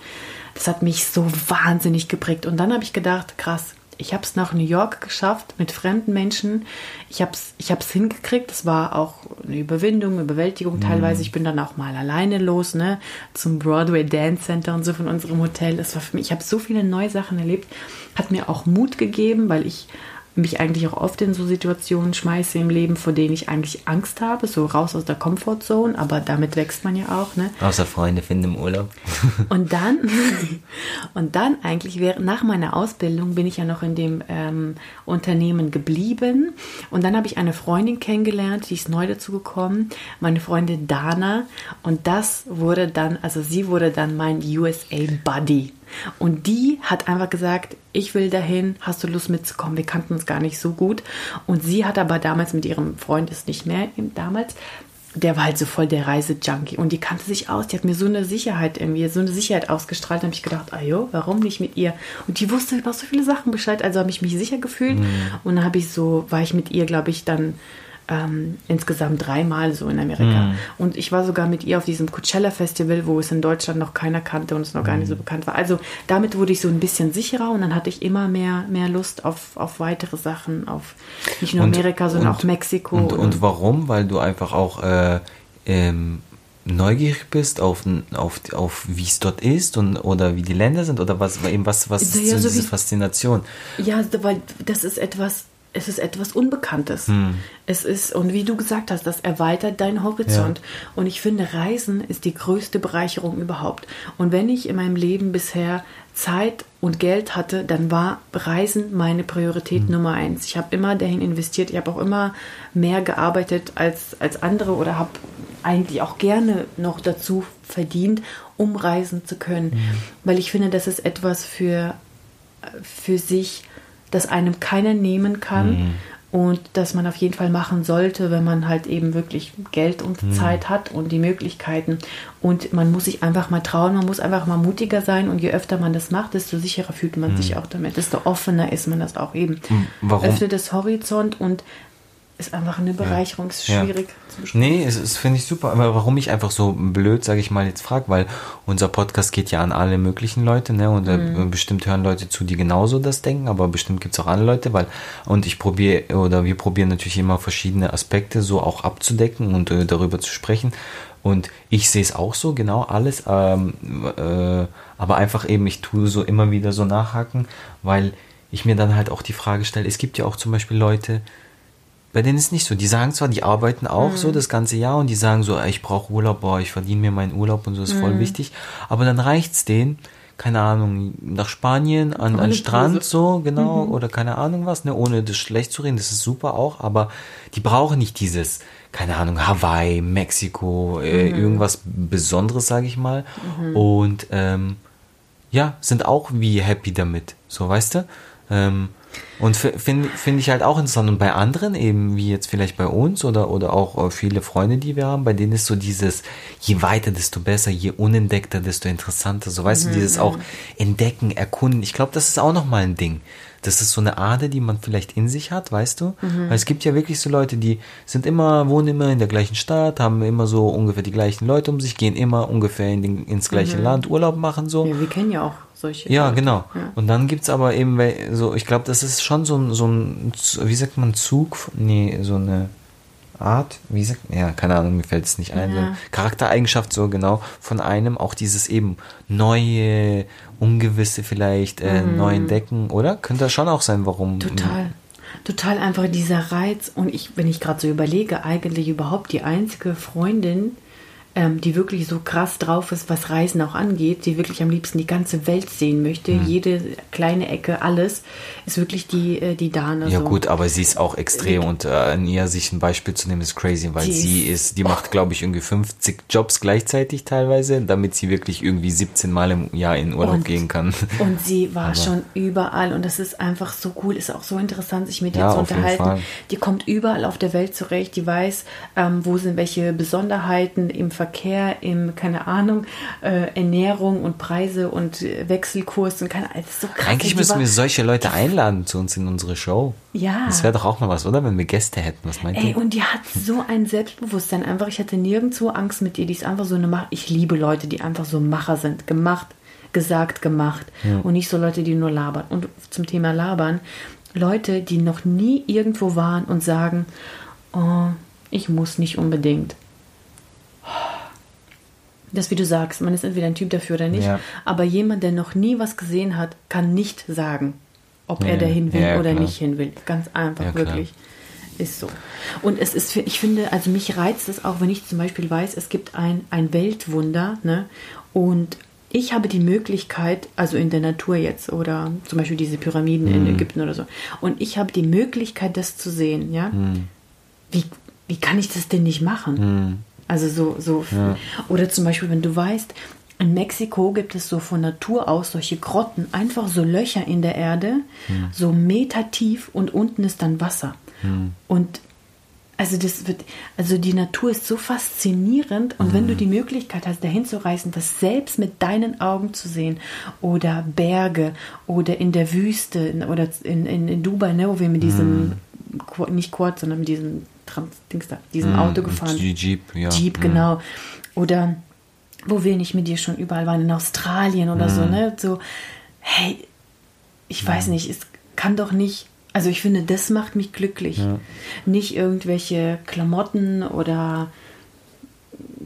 Das hat mich so wahnsinnig geprägt. Und dann habe ich gedacht, krass, ich habe es nach New York geschafft mit fremden Menschen. Ich habe es ich hab's hingekriegt. Das war auch eine Überwindung, eine Bewältigung teilweise. Ich bin dann auch mal alleine los, ne, zum Broadway Dance Center und so von unserem Hotel. Das war für mich, ich habe so viele neue Sachen erlebt. Hat mir auch Mut gegeben, weil ich mich eigentlich auch oft in so Situationen schmeiße im Leben, vor denen ich eigentlich Angst habe, so raus aus der Comfortzone, aber damit wächst man ja auch, ne? Außer Freunde finden im Urlaub. Und dann, und dann eigentlich während, nach meiner Ausbildung bin ich ja noch in dem ähm, Unternehmen geblieben. Und dann habe ich eine Freundin kennengelernt, die ist neu dazu gekommen, meine Freundin Dana. Und das wurde dann, also sie wurde dann mein USA Buddy. Und die hat einfach gesagt, ich will dahin, hast du Lust mitzukommen? Wir kannten uns gar nicht so gut. Und sie hat aber damals mit ihrem Freund, ist nicht mehr damals, der war halt so voll der Reisejunkie und die kannte sich aus. Die hat mir so eine Sicherheit irgendwie, so eine Sicherheit ausgestrahlt. Da habe ich gedacht, ah jo, warum nicht mit ihr? Und die wusste über so viele Sachen Bescheid. Also habe ich mich sicher gefühlt. Und dann habe ich so, war ich mit ihr, glaube ich, dann ähm, insgesamt dreimal so in Amerika. Und ich war sogar mit ihr auf diesem Coachella Festival, wo es in Deutschland noch keiner kannte und es noch gar nicht so bekannt war. Also damit wurde ich so ein bisschen sicherer und dann hatte ich immer mehr, mehr Lust auf, auf weitere Sachen, auf nicht nur Amerika, sondern auch Mexiko. Und, und warum? Weil du einfach auch äh, ähm, neugierig bist auf, auf, auf wie es dort ist und oder wie die Länder sind oder was eben was was ist Ja, so so diese wie- Faszination Ja, weil das ist etwas, es ist etwas Unbekanntes. Es ist, und wie du gesagt hast, das erweitert deinen Horizont. Und ich finde, Reisen ist die größte Bereicherung überhaupt. Und wenn ich in meinem Leben bisher Zeit und Geld hatte, dann war Reisen meine Priorität Nummer eins. Ich habe immer dahin investiert. Ich habe auch immer mehr gearbeitet als, als andere oder habe eigentlich auch gerne noch dazu verdient, um reisen zu können. Weil ich finde, das ist etwas für für sich, das einem keiner nehmen kann und das man auf jeden Fall machen sollte, wenn man halt eben wirklich Geld und Zeit hat und die Möglichkeiten. Und man muss sich einfach mal trauen, man muss einfach mal mutiger sein und je öfter man das macht, desto sicherer fühlt man sich auch damit, desto offener ist man das auch eben. warum? Öffnet das Horizont und ist einfach eine Bereicherung, ist Ja. schwierig zu beschreiben. Nee, es, es finde ich super. Aber warum ich einfach so blöd, sage ich mal, jetzt frage, weil unser Podcast geht ja an alle möglichen Leute, ne? Und äh, bestimmt hören Leute zu, die genauso das denken, aber bestimmt gibt es auch andere Leute, weil, und ich probiere, oder wir probieren natürlich immer verschiedene Aspekte so auch abzudecken und äh, darüber zu sprechen. Und ich sehe es auch so, genau alles. Ähm, äh, aber einfach eben, ich tue so immer wieder so nachhaken, weil ich mir dann halt auch die Frage stelle, es gibt ja auch zum Beispiel Leute, bei denen ist nicht so. Die sagen zwar, die arbeiten auch mhm. so das ganze Jahr und die sagen so, ich brauche Urlaub, boah, ich verdiene mir meinen Urlaub und so ist mhm. voll wichtig. Aber dann reicht's denen, keine Ahnung, nach Spanien, an, an Strand, so, genau, mhm. oder keine Ahnung was, ne, ohne das schlecht zu reden, das ist super auch, aber die brauchen nicht dieses, keine Ahnung, Hawaii, Mexiko, äh, mhm. irgendwas Besonderes, sage ich mal. Mhm. Und ähm, ja, sind auch wie happy damit, so, weißt du? Ähm, und finde find ich halt auch interessant. Und bei anderen eben, wie jetzt vielleicht bei uns oder, oder auch äh, viele Freunde, die wir haben, bei denen ist so dieses, je weiter, desto besser, je unentdeckter, desto interessanter. So weißt mhm. du, dieses auch entdecken, erkunden. Ich glaube, das ist auch nochmal ein Ding. Das ist so eine Ader, die man vielleicht in sich hat, weißt du? Mhm. Weil es gibt ja wirklich so Leute, die sind immer, wohnen immer in der gleichen Stadt, haben immer so ungefähr die gleichen Leute um sich, gehen immer ungefähr in den, ins gleiche mhm. Land, Urlaub machen so. Ja, wir kennen ja auch solche. Ja, Leute. genau. Ja. Und dann gibt es aber eben so, ich glaube, das ist schon so ein, so ein, wie sagt man, Zug, nee, so eine Art, wie sagt man, ja, keine Ahnung, mir fällt es nicht ein, ja. so Charaktereigenschaft so genau von einem, auch dieses eben neue, ungewisse vielleicht, äh, mhm. neu entdecken, oder? Könnte das schon auch sein, warum. Total. Total einfach dieser Reiz und ich, wenn ich gerade so überlege, eigentlich überhaupt die einzige Freundin, ähm, die wirklich so krass drauf ist, was Reisen auch angeht, die wirklich am liebsten die ganze Welt sehen möchte, mhm. jede kleine Ecke, alles, ist wirklich die, äh, die Dana. Ja so. gut, aber sie ist auch extrem und äh, an ihr sich ein Beispiel zu nehmen ist crazy, weil die sie ist, die macht glaube ich irgendwie 50 Jobs gleichzeitig teilweise, damit sie wirklich irgendwie 17 Mal im Jahr in Urlaub und, gehen kann. Und sie war aber schon überall und das ist einfach so cool, ist auch so interessant, sich mit ihr ja, zu unterhalten. Die kommt überall auf der Welt zurecht, die weiß, ähm, wo sind welche Besonderheiten im Verkehr Verkehr, im, keine Ahnung, äh, Ernährung und Preise und Wechselkurs und keine Ahnung. So krass. Eigentlich müssen wir solche Leute einladen zu uns in unsere Show. Ja. Das wäre doch auch mal was, oder? Wenn wir Gäste hätten. Was meint Ey, ihr? und die hat so ein Selbstbewusstsein. Einfach, ich hatte nirgendwo Angst mit ihr. Die ist einfach so eine Macher. Ich liebe Leute, die einfach so Macher sind. Gemacht, gesagt, gemacht. Ja. Und nicht so Leute, die nur labern. Und zum Thema labern. Leute, die noch nie irgendwo waren und sagen, oh, ich muss nicht unbedingt das, wie du sagst, man ist entweder ein Typ dafür oder nicht. Ja. Aber jemand, der noch nie was gesehen hat, kann nicht sagen, ob ja, er dahin will ja, oder klar. nicht hin will. Ganz einfach, wirklich. Ist so. Und es ist, ich finde, also mich reizt es auch, wenn ich zum Beispiel weiß, es gibt ein, ein Weltwunder, ne? Und ich habe die Möglichkeit, also in der Natur jetzt oder zum Beispiel diese Pyramiden mhm. in Ägypten oder so, und ich habe die Möglichkeit, das zu sehen, ja? Mhm. Wie, wie kann ich das denn nicht machen? Mhm. Also so, so. Ja. Oder zum Beispiel, wenn du weißt, in Mexiko gibt es so von Natur aus solche Grotten, einfach so Löcher in der Erde, hm. so Meter tief und unten ist dann Wasser. Hm. Und also das wird, also die Natur ist so faszinierend und hm. wenn du hm. die Möglichkeit hast, dahin zu reisen, das selbst mit deinen Augen zu sehen oder Berge oder in der Wüste oder in, in, in Dubai, ne, wo wir mit diesem, hm. nicht Quad, sondern mit diesem Trans Dings da, diesem mm, Auto gefahren. Jeep, ja. Jeep, genau. Oder wo wir nicht mit dir schon überall waren, in Australien oder so, ne? So, hey, ich weiß nicht, es kann doch nicht. Also ich finde, das macht mich glücklich. Ja. Nicht irgendwelche Klamotten oder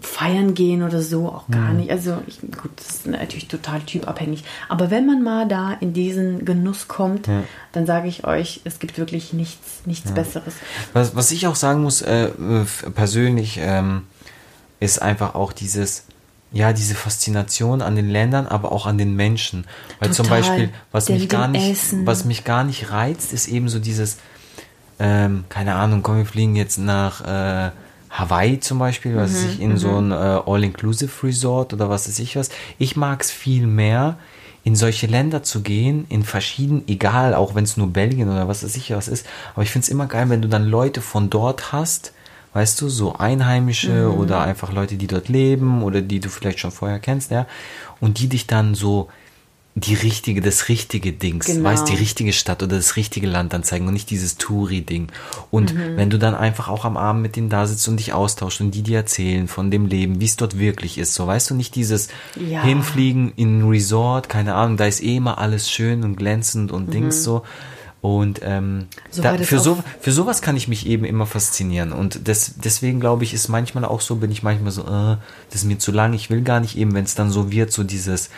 feiern gehen oder so, auch gar mhm. nicht. Also ich, gut, das ist natürlich total typabhängig. Aber wenn man mal da in diesen Genuss kommt, ja. dann sage ich euch, es gibt wirklich nichts, nichts ja. Besseres. Was, was ich auch sagen muss, äh, persönlich, ähm, ist einfach auch dieses, ja, diese Faszination an den Ländern, aber auch an den Menschen. Weil Total. zum Beispiel, was mich gar nicht, Essen. was mich gar nicht reizt, ist eben so dieses, ähm, keine Ahnung, komm, wir fliegen jetzt nach äh, Hawaii zum Beispiel, was mhm, ich in so ein mhm. äh, All-Inclusive-Resort oder was weiß ich was. Ich mag es viel mehr, in solche Länder zu gehen, in verschiedenen, egal, auch wenn es nur Belgien oder was weiß ich was ist. Aber ich finde es immer geil, wenn du dann Leute von dort hast, weißt du, so Einheimische mhm. oder einfach Leute, die dort leben oder die du vielleicht schon vorher kennst, ja, und die dich dann so die richtige, das richtige Dings, genau. weißt die richtige Stadt oder das richtige Land dann zeigen und nicht dieses Touri-Ding. Und mhm. wenn du dann einfach auch am Abend mit denen da sitzt und dich austauschst und die dir erzählen von dem Leben, wie es dort wirklich ist, so weißt du nicht dieses ja. Hinfliegen in ein Resort, keine Ahnung, da ist eh immer alles schön und glänzend und mhm. Dings so. Und ähm, So da, für, so, für sowas kann ich mich eben immer faszinieren. Und das, deswegen glaube ich, ist manchmal auch so, bin ich manchmal so, äh, das ist mir zu lang, ich will gar nicht eben, wenn es dann so wird, so dieses,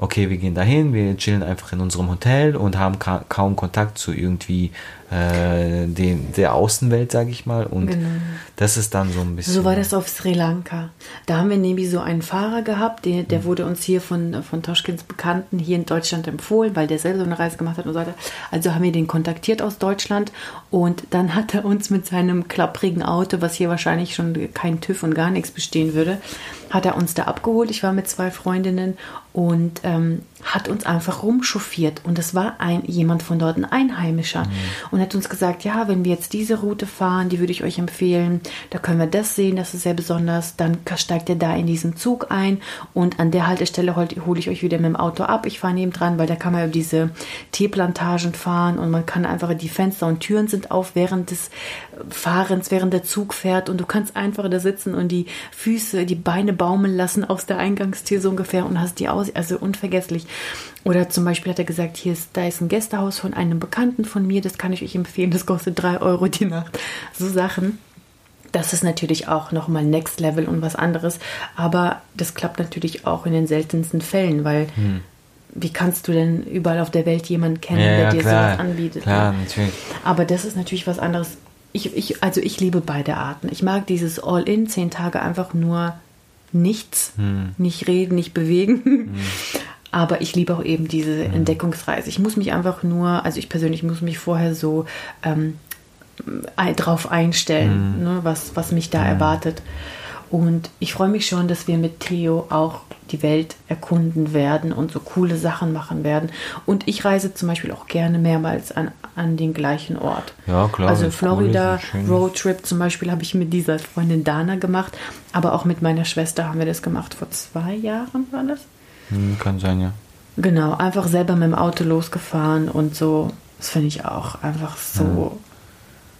okay, wir gehen dahin, wir chillen einfach in unserem Hotel und haben ka kaum Kontakt zu irgendwie äh, den, der Außenwelt, sage ich mal. Und Genau. das ist dann so ein bisschen. So war das auf Sri Lanka. Da haben wir nämlich so einen Fahrer gehabt, der, der wurde uns hier von, von Toschkins Bekannten hier in Deutschland empfohlen, weil der selber so eine Reise gemacht hat und so weiter. Also haben wir den kontaktiert aus Deutschland und dann hat er uns mit seinem klapprigen Auto, was hier wahrscheinlich schon kein TÜV und gar nichts bestehen würde, hat er uns da abgeholt. Ich war mit zwei Freundinnen und ähm, hat uns einfach rumchauffiert. Und das war ein, jemand von dort, ein Einheimischer. Und hat uns gesagt, ja, wenn wir jetzt diese Route fahren, die würde ich euch empfehlen. Da können wir das sehen, das ist sehr besonders. Dann steigt ihr da in diesen Zug ein und an der Haltestelle hol- hole ich euch wieder mit dem Auto ab. Ich fahre neben dran, weil da kann man über diese Teeplantagen fahren und man kann einfach, die Fenster und Türen sind auf während des Fahrens, während der Zug fährt und du kannst einfach da sitzen und die Füße, die Beine baumeln lassen aus der Eingangstür so ungefähr und hast die aus, also unvergesslich. Oder zum Beispiel hat er gesagt, hier ist, da ist ein Gästehaus von einem Bekannten von mir, das kann ich euch empfehlen, das kostet drei Euro die Nacht. So Sachen. Das ist natürlich auch nochmal Next Level und was anderes. Aber das klappt natürlich auch in den seltensten Fällen, weil wie kannst du denn überall auf der Welt jemanden kennen, Hm. ja, der dir klar, sowas anbietet? Klar, ne? natürlich. Aber das ist natürlich was anderes. Ich, ich, also ich liebe beide Arten. Ich mag dieses All-In, zehn Tage einfach nur nichts, Hm. nicht reden, nicht bewegen. Aber ich liebe auch eben diese. Entdeckungsreise. Ich muss mich einfach nur, also ich persönlich muss mich vorher so ähm, drauf einstellen, Hm. ne, was, was mich da erwartet. Und ich freue mich schon, dass wir mit Theo auch die Welt erkunden werden und so coole Sachen machen werden. Und ich reise zum Beispiel auch gerne mehrmals an, an den gleichen Ort. Ja, klar, Also Florida. Roadtrip zum Beispiel habe ich mit dieser Freundin Dana gemacht, aber auch mit meiner Schwester haben wir das gemacht. Vor zwei Jahren war das? Hm, kann sein, ja. Genau, einfach selber mit dem Auto losgefahren und so. Das finde ich auch einfach so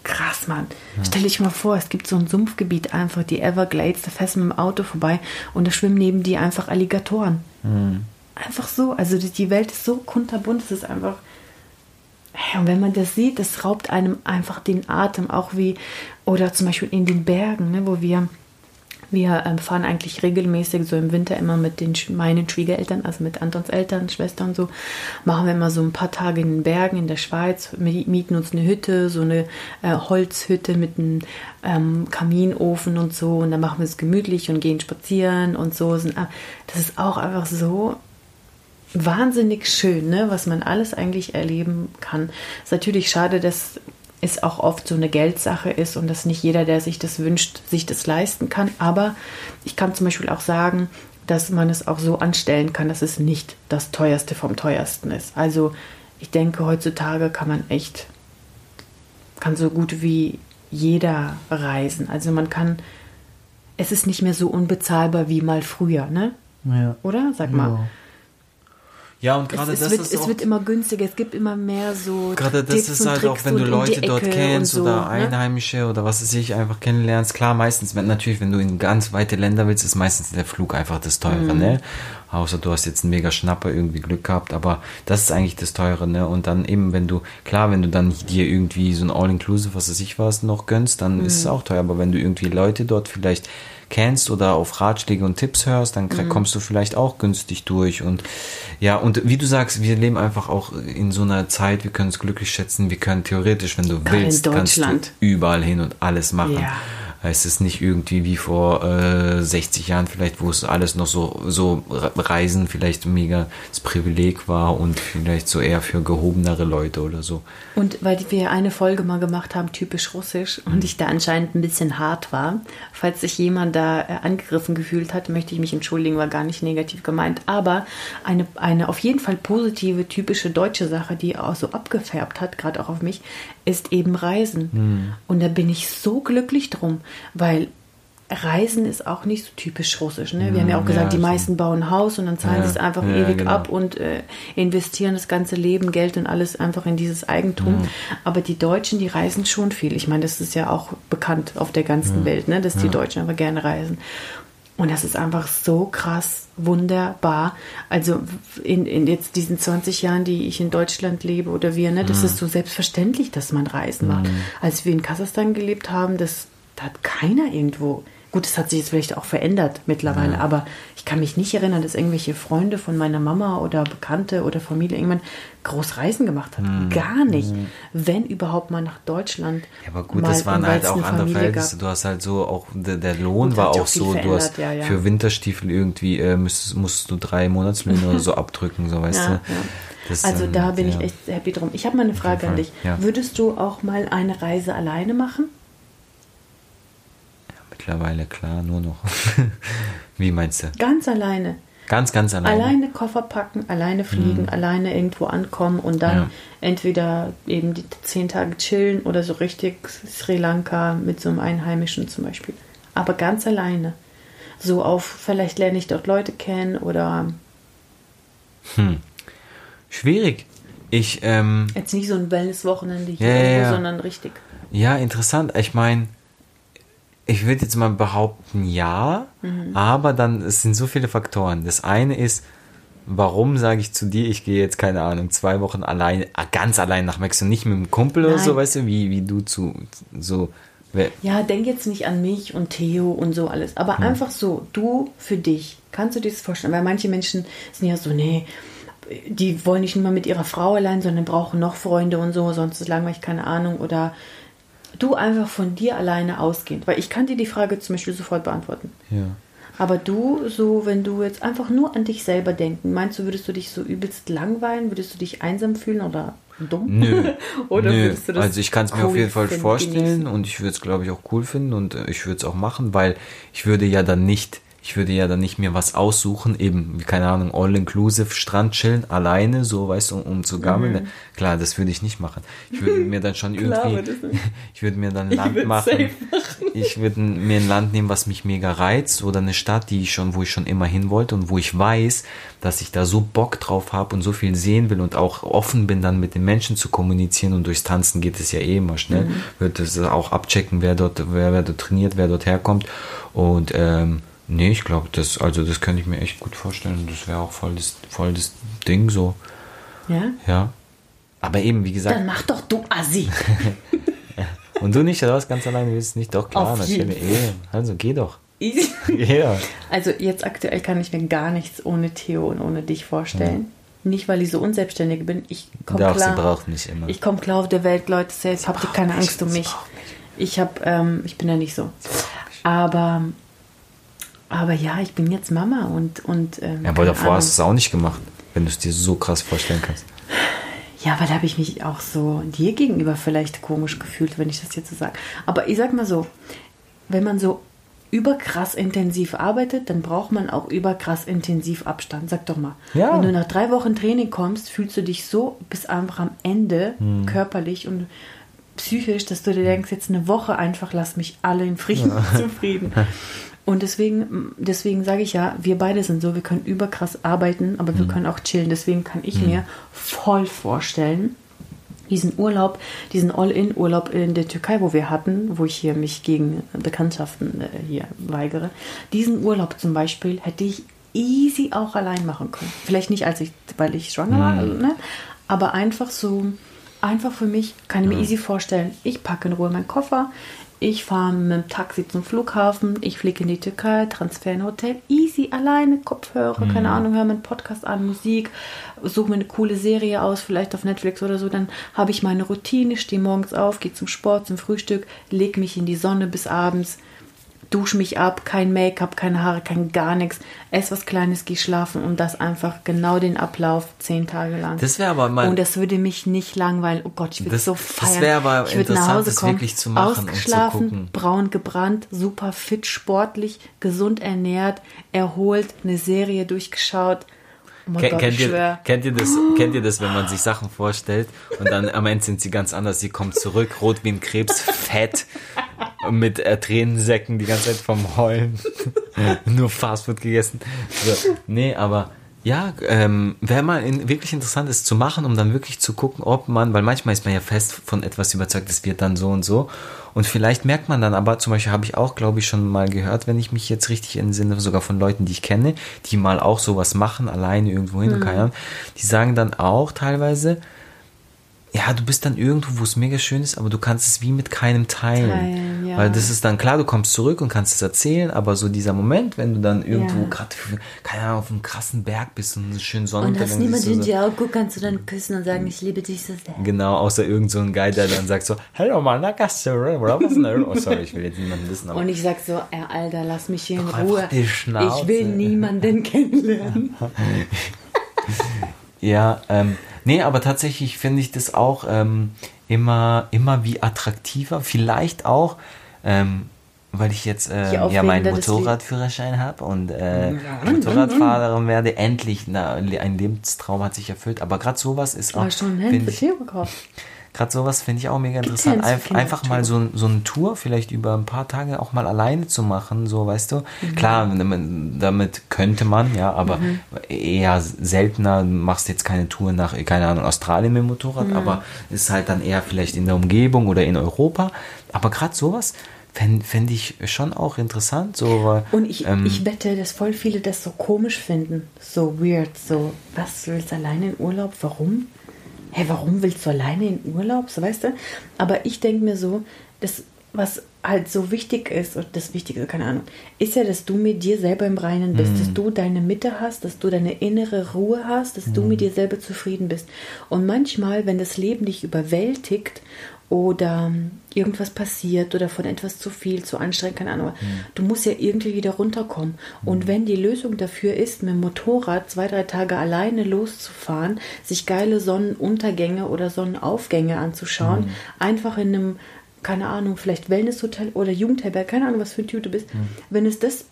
krass, Mann. Stell dich mal vor, es gibt so ein Sumpfgebiet einfach, die Everglades, da fährst du mit dem Auto vorbei und da schwimmen neben dir einfach Alligatoren. Einfach so. Also die- Welt ist so kunterbunt, es ist einfach. Und wenn man das sieht, das raubt einem einfach den Atem, auch wie, oder zum Beispiel in den Bergen, ne, wo wir wir ähm, fahren eigentlich regelmäßig so im Winter immer mit den meinen Schwiegereltern, also mit Antons Eltern, Schwestern und so, machen wir immer so ein paar Tage in den Bergen in der Schweiz, mi- mieten uns eine Hütte, so eine äh, Holzhütte mit einem ähm, Kaminofen und so und dann machen wir es gemütlich und gehen spazieren und so. Das ist auch einfach so wahnsinnig schön, ne, was man alles eigentlich erleben kann. Ist natürlich schade, dass es auch oft so eine Geldsache ist und dass nicht jeder, der sich das wünscht, sich das leisten kann. Aber ich kann zum Beispiel auch sagen, dass man es auch so anstellen kann, dass es nicht das teuerste vom teuersten ist. Also ich denke, heutzutage kann man echt, kann so gut wie jeder reisen. Also man kann, es ist nicht mehr so unbezahlbar wie mal früher, ne? Ja. Oder? Sag mal. Ja. Ja, und gerade es, das wird, ist es auch, wird immer günstiger, es gibt immer mehr so. gerade das Tipps ist halt auch, Tricks wenn du Leute dort kennst so, oder ne? Einheimische oder was weiß ich, einfach kennenlernst. Klar, meistens, wenn natürlich, wenn du in ganz weite Länder willst, ist meistens der Flug einfach das Teure, Mhm. ne? Außer du hast jetzt einen mega Schnapper irgendwie Glück gehabt, aber das ist eigentlich das Teure, ne? Und dann eben, wenn du, klar, wenn du dann dir irgendwie so ein All-Inclusive, was weiß ich was, noch gönnst, dann ist es Mhm. auch teuer. Aber wenn du irgendwie Leute dort vielleicht kennst oder auf Ratschläge und Tipps hörst, dann Mhm. kommst du vielleicht auch günstig durch. Und ja, und wie du sagst, wir leben einfach auch in so einer Zeit, wir können es glücklich schätzen, wir können theoretisch, wenn du Gerade willst, kannst du überall hin und alles machen. Ja. Es ist nicht irgendwie wie vor äh, 60 Jahren vielleicht, wo es alles noch so, so Re- Reisen vielleicht mega das Privileg war und vielleicht so eher für gehobenere Leute oder so. Und weil wir eine Folge mal gemacht haben, typisch russisch, und ich da anscheinend ein bisschen hart war, falls sich jemand da äh, angegriffen gefühlt hat, möchte ich mich entschuldigen, war gar nicht negativ gemeint. Aber eine, eine auf jeden Fall positive, typische deutsche Sache, die auch so abgefärbt hat, gerade auch auf mich, ist eben Reisen. Und da bin ich so glücklich drum, weil Reisen ist auch nicht so typisch russisch. Ne? Wir haben ja auch Ja, gesagt, die so. meisten bauen ein Haus und dann zahlen Ja, sie es einfach ja, ewig genau. ab und äh, investieren das ganze Leben, Geld und alles einfach in dieses Eigentum. Aber die Deutschen, die reisen schon viel. Ich meine, das ist ja auch bekannt auf der ganzen Welt, ne? dass die Deutschen aber gerne reisen. Und das ist einfach so krass, wunderbar. Also in, in jetzt diesen 20 Jahren, die ich in Deutschland lebe oder wir, ne, das ist so selbstverständlich, dass man Reisen macht. Als wir in Kasachstan gelebt haben, das, da hat keiner irgendwo Gut, es hat sich jetzt vielleicht auch verändert mittlerweile, ja. aber ich kann mich nicht erinnern, dass irgendwelche Freunde von meiner Mama oder Bekannte oder Familie irgendwann groß Reisen gemacht haben. Mhm. Gar nicht. Mhm. Wenn überhaupt mal nach Deutschland. Ja, aber gut, das waren halt auch andere Verhältnisse. Du hast halt so auch, der, der Lohn gut, war auch, so, du hast ja, ja. für Winterstiefel irgendwie, äh, musst, musst du drei Monatslöhne oder so abdrücken, so weißt du. Das, also ähm, da bin ich echt happy drum. Ich habe mal eine Frage an dich. Würdest du auch mal eine Reise alleine machen? Mittlerweile, klar, nur noch. Wie meinst du? Ganz alleine. Ganz, ganz alleine. Alleine Koffer packen, alleine fliegen, mhm. alleine irgendwo ankommen und dann ja. entweder eben die zehn Tage chillen oder so richtig Sri Lanka mit so einem Einheimischen zum Beispiel. Aber ganz alleine. So auf, vielleicht lerne ich dort Leute kennen oder. Hm. Schwierig. Ich, ähm, Jetzt nicht so ein Wellness-Wochenende hier, ja, ja, sondern richtig. Ja, interessant. Ich meine, ich würde jetzt mal behaupten, ja, mhm. aber dann, es sind so viele Faktoren. Das eine ist, warum sage ich zu dir, ich gehe jetzt, keine Ahnung, zwei Wochen allein, ah, ganz allein nach Mexiko, nicht mit einem Kumpel Nein. oder so, weißt du, wie, wie du zu, so. Ja, denk jetzt nicht an mich und Theo und so alles, aber hm. einfach so, du für dich. Kannst du dir das vorstellen? Weil manche Menschen sind ja so, nee, die wollen nicht nur mit ihrer Frau allein, sondern brauchen noch Freunde und so, sonst ist langweilig, keine Ahnung, oder du einfach von dir alleine ausgehend, weil ich kann dir die Frage zum Beispiel sofort beantworten. Ja. Aber du, so, wenn du jetzt einfach nur an dich selber denken, meinst du, würdest du dich so übelst langweilen? Würdest du dich einsam fühlen oder dumm? Nö. oder Nö. würdest du das Also ich kann es mir auf jeden Fall vorstellen genießen? und ich würde es, glaube ich, auch cool finden und äh, ich würde es auch machen, weil ich würde ja dann nicht ich würde ja dann nicht mir was aussuchen, eben, wie keine Ahnung, all-inclusive Strand chillen, alleine, so, weißt du, um, um zu gammeln. Mhm. Klar, das würde ich nicht machen. Ich würde mir dann schon irgendwie, ich würde mir dann ein Land machen. Ich würde mir ein Land nehmen, was mich mega reizt oder eine Stadt, die ich schon, wo ich schon immer hin wollte und wo ich weiß, dass ich da so Bock drauf habe und so viel sehen will und auch offen bin, dann mit den Menschen zu kommunizieren und durchs Tanzen geht es ja eh immer schnell. Mhm. Wird es auch abchecken, wer dort, wer, wer dort trainiert, wer dort herkommt und, ähm, Nee, ich glaube, das, also das könnte ich mir echt gut vorstellen. Das wäre auch voll das, voll das Ding so. Ja? Ja. Aber eben, wie gesagt. Dann mach doch du Assi. Und du nicht, oder was? Ganz alleine willst du nicht? Doch, klar, natürlich. Eh. Also geh doch. Ja. Also jetzt aktuell kann ich mir gar nichts ohne Theo und ohne dich vorstellen. Ja. Nicht, weil ich so unselbstständig bin. Ich komme klar. sie braucht nicht immer. Ich komme klar auf der Welt, Leute. Selbst habt ihr keine Angst um mich. Ich habe, ähm, ich bin ja nicht so. Aber aber ja, ich bin jetzt Mama und. und ähm, ja, aber davor Ahnung. hast du es auch nicht gemacht, wenn du es dir so krass vorstellen kannst. Ja, weil da habe ich mich auch so dir gegenüber vielleicht komisch gefühlt, wenn ich das jetzt so sage. Aber ich sag mal so, wenn man so überkrass intensiv arbeitet, dann braucht man auch überkrass intensiv Abstand. Sag doch mal. Ja. Wenn du nach drei Wochen Training kommst, fühlst du dich so bis einfach am Ende hm. körperlich und psychisch, dass du dir denkst, jetzt eine Woche einfach lass mich alle in Frieden ja. zufrieden. Und deswegen, deswegen sage ich ja, wir beide sind so, wir können überkrass arbeiten, aber wir mhm. können auch chillen. Deswegen kann ich mhm. mir voll vorstellen, diesen Urlaub, diesen All-In-Urlaub in der Türkei, wo wir hatten, wo ich hier mich gegen Bekanntschaften äh, hier weigere, diesen Urlaub zum Beispiel hätte ich easy auch allein machen können. Vielleicht nicht, als ich, weil ich schwanger mhm. war, also, ne? aber einfach so, einfach für mich, kann ich mir easy vorstellen, ich packe in Ruhe meinen Koffer, ich fahre mit dem Taxi zum Flughafen, ich fliege in die Türkei, Transfer in Hotel, easy, alleine, Kopfhörer, mhm. keine Ahnung, höre meinen Podcast an, Musik, suche mir eine coole Serie aus, vielleicht auf Netflix oder so, dann habe ich meine Routine, stehe morgens auf, gehe zum Sport, zum Frühstück, lege mich in die Sonne bis abends, dusche mich ab, kein Make-up, keine Haare, kein gar nichts, ess was Kleines, geh schlafen und das einfach genau den Ablauf zehn Tage lang. Das wäre aber mal. Und das würde mich nicht langweilen. Oh Gott, ich würde so feiern. Das wäre aber ich interessant, nach Hause kommen, wirklich zu machen ausgeschlafen, und zu gucken. braun gebrannt, super fit, sportlich, gesund ernährt, erholt, eine Serie durchgeschaut. Oh Ken, Gott, kennt, ihr, kennt, ihr das, kennt ihr das, wenn man sich Sachen vorstellt und dann am Ende sind sie ganz anders. Sie kommt zurück, rot wie ein Krebs, fett, mit äh, Tränensäcken die ganze Zeit vom Heulen. Nur Fastfood gegessen. So, nee, aber Ja, ähm, wäre mal in, wirklich interessant, es zu machen, um dann wirklich zu gucken, ob man, weil manchmal ist man ja fest von etwas überzeugt, es wird dann so und so. Und vielleicht merkt man dann aber, zum Beispiel habe ich auch, glaube ich, schon mal gehört, wenn ich mich jetzt richtig entsinne, sogar von Leuten, die ich kenne, die mal auch sowas machen, alleine irgendwo hin, mhm. keine Ahnung, die sagen dann auch teilweise, ja, du bist dann irgendwo, wo es mega schön ist, aber du kannst es wie mit keinem teilen. teilen ja. Weil das ist dann klar, du kommst zurück und kannst es erzählen, aber so dieser Moment, wenn du dann irgendwo ja. gerade, keine Ahnung, auf einem krassen Berg bist und eine schöne Sonnenuntergang Und hast niemand in die Augen guckt, kannst du dann küssen und sagen, ich liebe dich so sehr. Genau, außer irgend so ein Guy, der dann sagt so, hello, Managasse, oh sorry, ich will jetzt niemanden wissen. und ich sag so, ja, Alter, lass mich hier in Ruhe. Ich will niemanden kennenlernen. ja, ähm, Nee, aber tatsächlich finde ich das auch ähm, immer, immer wie attraktiver. Vielleicht auch, ähm, weil ich jetzt äh, ja meinen Motorradführerschein habe und äh, Motorradfahrerin werde. Endlich, na, ein Lebenstraum hat sich erfüllt. Aber gerade sowas ist auch. Oh, schon ein Hand gekauft. Gerade sowas finde ich auch mega interessant. Einf einfach mal so, so eine Tour vielleicht über ein paar Tage auch mal alleine zu machen, so weißt du. Mhm. Klar, damit könnte man, ja, aber mhm. eher seltener machst jetzt keine Tour nach, keine Ahnung, Australien mit dem Motorrad, mhm. aber ist halt dann eher vielleicht in der Umgebung oder in Europa. Aber gerade sowas, fände fänd ich schon auch interessant. So, und ich, ähm, ich wette, dass voll viele das so komisch finden. So weird. So, was, du willst alleine in Urlaub? Warum? Hey, warum willst du alleine in Urlaub? So, weißt du? Aber ich denke mir so, das, was halt so wichtig ist, und das Wichtige, keine Ahnung, ist ja, dass du mit dir selber im Reinen bist, mhm. dass du deine Mitte hast, dass du deine innere Ruhe hast, dass mhm. du mit dir selber zufrieden bist. Und manchmal, wenn das Leben dich überwältigt oder irgendwas passiert oder von etwas zu viel, zu anstrengend, keine Ahnung. Mhm. Du musst ja irgendwie wieder runterkommen. Mhm. Und wenn die Lösung dafür ist, mit dem Motorrad zwei, drei Tage alleine loszufahren, sich geile Sonnenuntergänge oder Sonnenaufgänge anzuschauen, mhm. einfach in einem, keine Ahnung, vielleicht Wellnesshotel oder Jugendherberg, keine Ahnung, was für ein Typ du bist, mhm. wenn es das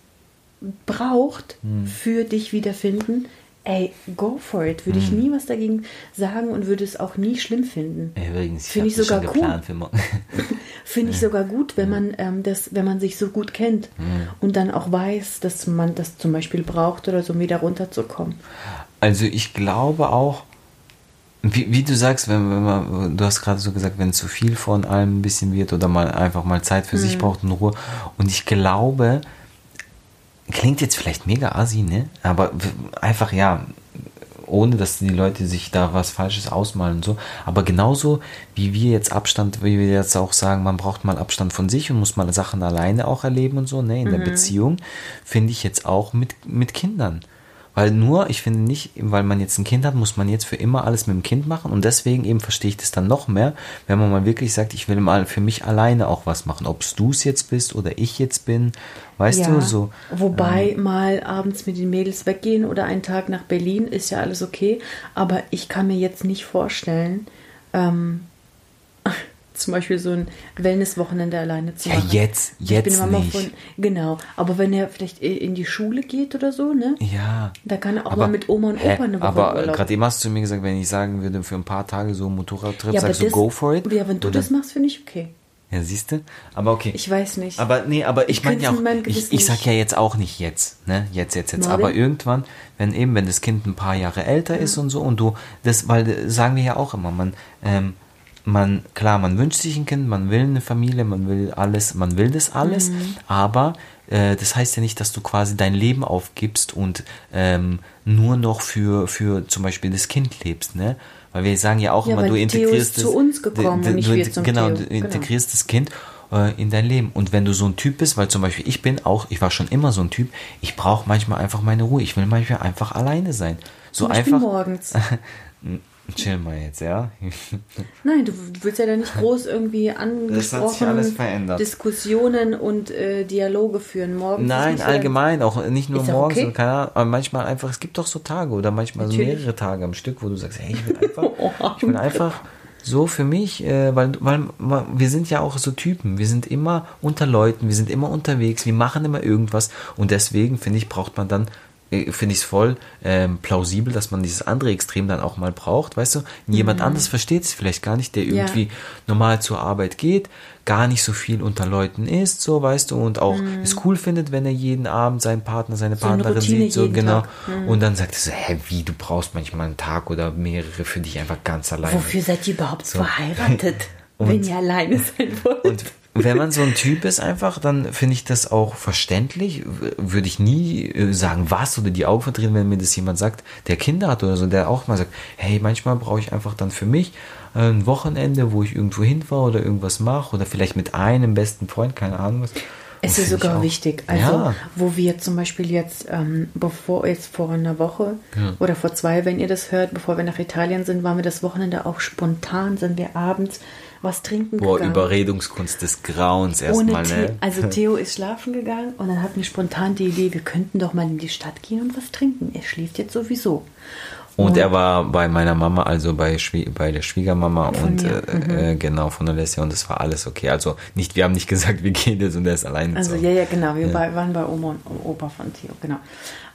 braucht mhm. für dich wiederfinden, ey, go for it. Würde ich hm. nie was dagegen sagen und würde es auch nie schlimm finden. Übrigens, ich finde ich sogar gut. finde ich sogar gut, wenn man ähm, das, wenn man sich so gut kennt mhm. und dann auch weiß, dass man das zum Beispiel braucht oder so, um wieder runterzukommen. Also ich glaube auch, wie, wie du sagst, wenn, wenn man, du hast gerade so gesagt, wenn zu viel von allem ein bisschen wird oder man einfach mal Zeit für mhm. sich braucht und Ruhe. Und ich glaube, klingt jetzt vielleicht mega assi, ne? Aber einfach ja, ohne dass die Leute sich da was Falsches ausmalen und so. Aber genauso wie wir jetzt Abstand, wie wir jetzt auch sagen, man braucht mal Abstand von sich und muss mal Sachen alleine auch erleben und so, ne? In mhm. der Beziehung, finde ich jetzt auch mit, mit Kindern. Weil nur, ich finde nicht, weil man jetzt ein Kind hat, muss man jetzt für immer alles mit dem Kind machen. Und deswegen eben verstehe ich das dann noch mehr, wenn man mal wirklich sagt, ich will mal für mich alleine auch was machen. Ob es du es jetzt bist oder ich jetzt bin, weißt ja, du, so. Wobei ähm, mal abends mit den Mädels weggehen oder einen Tag nach Berlin ist ja alles okay. Aber ich kann mir jetzt nicht vorstellen, ähm, zum Beispiel so ein Wellnesswochenende alleine zu machen. Ja, jetzt, jetzt nicht. Von, genau, aber wenn er vielleicht in die Schule geht oder so, ne? Ja. Da kann er auch aber, mal mit Oma und Opa hä, eine Woche Aber gerade eben hast du mir gesagt, wenn ich sagen würde, für ein paar Tage so Motorradtrip, ja, sagst du, go for it? Ja, wenn du oder? das machst, finde ich okay. Ja, siehst du? Aber okay. Ich weiß nicht. Aber nee, aber ich, ich meine ja auch, ich, ich sag ja jetzt auch nicht jetzt, ne? Jetzt, jetzt, jetzt. Morgen? Aber irgendwann, wenn eben, wenn das Kind ein paar Jahre älter ja. ist und so und du, das, weil sagen wir ja auch immer, man, ähm, man, klar, man wünscht sich ein Kind, man will eine Familie, man will alles, man will das alles, mhm. aber äh, das heißt ja nicht, dass du quasi dein Leben aufgibst und ähm, nur noch für, für zum Beispiel das Kind lebst, ne? Weil wir sagen ja auch ja, immer, du integrierst das, zu uns gekommen du, du, du genau, du genau. integrierst das Kind äh, in dein Leben. Und wenn du so ein Typ bist, weil zum Beispiel ich bin auch, ich war schon immer so ein Typ, ich brauche manchmal einfach meine Ruhe. Ich will manchmal einfach alleine sein. So zum einfach. morgens. Chill mal jetzt, ja? Nein, du willst ja da nicht groß irgendwie angesprochen Diskussionen und äh, Dialoge führen. Morgens Nein, allgemein, auch nicht nur morgens, okay? keine Ahnung, aber manchmal einfach, es gibt doch so Tage oder manchmal Natürlich. so mehrere Tage am Stück, wo du sagst, hey, ich will einfach, ich will einfach so für mich, äh, weil, weil wir sind ja auch so Typen, wir sind immer unter Leuten, wir sind immer unterwegs, wir machen immer irgendwas und deswegen, finde ich, braucht man dann finde ich es voll ähm, plausibel, dass man dieses andere Extrem dann auch mal braucht, weißt du? Jemand mhm. anderes versteht es vielleicht gar nicht, der irgendwie ja. normal zur Arbeit geht, gar nicht so viel unter Leuten ist, so weißt du, und auch mhm. es cool findet, wenn er jeden Abend seinen Partner, seine so Partnerin sieht, so genau. Mhm. Und dann sagt er so, hä, wie, du brauchst manchmal einen Tag oder mehrere für dich einfach ganz alleine. Wofür seid ihr überhaupt so. verheiratet, wenn ihr alleine sein wollt? Und wenn man so ein Typ ist einfach, dann finde ich das auch verständlich. Würde ich nie äh, sagen, was oder die Augen verdrehen, wenn mir das jemand sagt, der Kinder hat oder so, der auch mal sagt, hey, manchmal brauche ich einfach dann für mich äh, ein Wochenende, wo ich irgendwo hinfahre oder irgendwas mache oder vielleicht mit einem besten Freund, keine Ahnung was. Es ist sogar wichtig. Also, ja. wo wir zum Beispiel jetzt, ähm, bevor jetzt vor einer Woche ja. oder vor zwei, wenn ihr das hört, bevor wir nach Italien sind, waren wir das Wochenende auch spontan, sind wir abends was trinken Boah, gegangen. Überredungskunst des Grauens erstmal. Ne? Also Theo ist schlafen gegangen und dann hatten wir spontan die Idee, wir könnten doch mal in die Stadt gehen und was trinken. Er schläft jetzt sowieso. Und, und er war bei meiner Mama, also bei, Schwie bei der Schwiegermama und äh, mhm. äh, genau von Alessia und das war alles okay. Also nicht, wir haben nicht gesagt, wir gehen jetzt und er ist allein. Also so. ja, ja, genau. Wir ja. waren bei Oma und Opa von Theo, genau.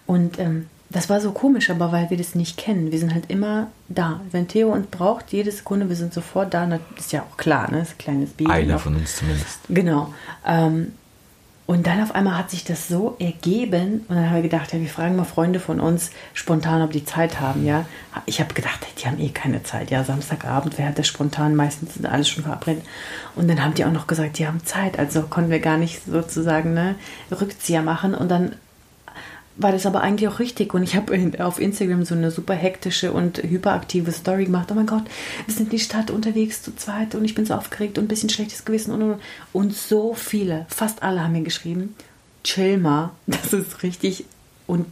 Und ähm, das war so komisch, aber weil wir das nicht kennen. Wir sind halt immer da. Wenn Theo uns braucht, jede Sekunde, wir sind sofort da. Das ist ja auch klar, ne? Das ist ein kleines Baby. Einer von uns zumindest. Genau. Ähm, und dann auf einmal hat sich das so ergeben und dann haben wir gedacht, ja, wir fragen mal Freunde von uns spontan, ob die Zeit haben, ja. Ich habe gedacht, die haben eh keine Zeit, ja, Samstagabend, wer hat das spontan, meistens sind alles schon verabredet. Und dann haben die auch noch gesagt, die haben Zeit, also konnten wir gar nicht sozusagen ne, Rückzieher machen und dann war das aber eigentlich auch richtig. Und ich habe auf Instagram so eine super hektische und hyperaktive Story gemacht. Oh mein Gott, wir sind in die Stadt unterwegs zu zweit und ich bin so aufgeregt und ein bisschen schlechtes Gewissen und, und, und so viele, fast alle haben mir geschrieben, chill mal, das ist richtig und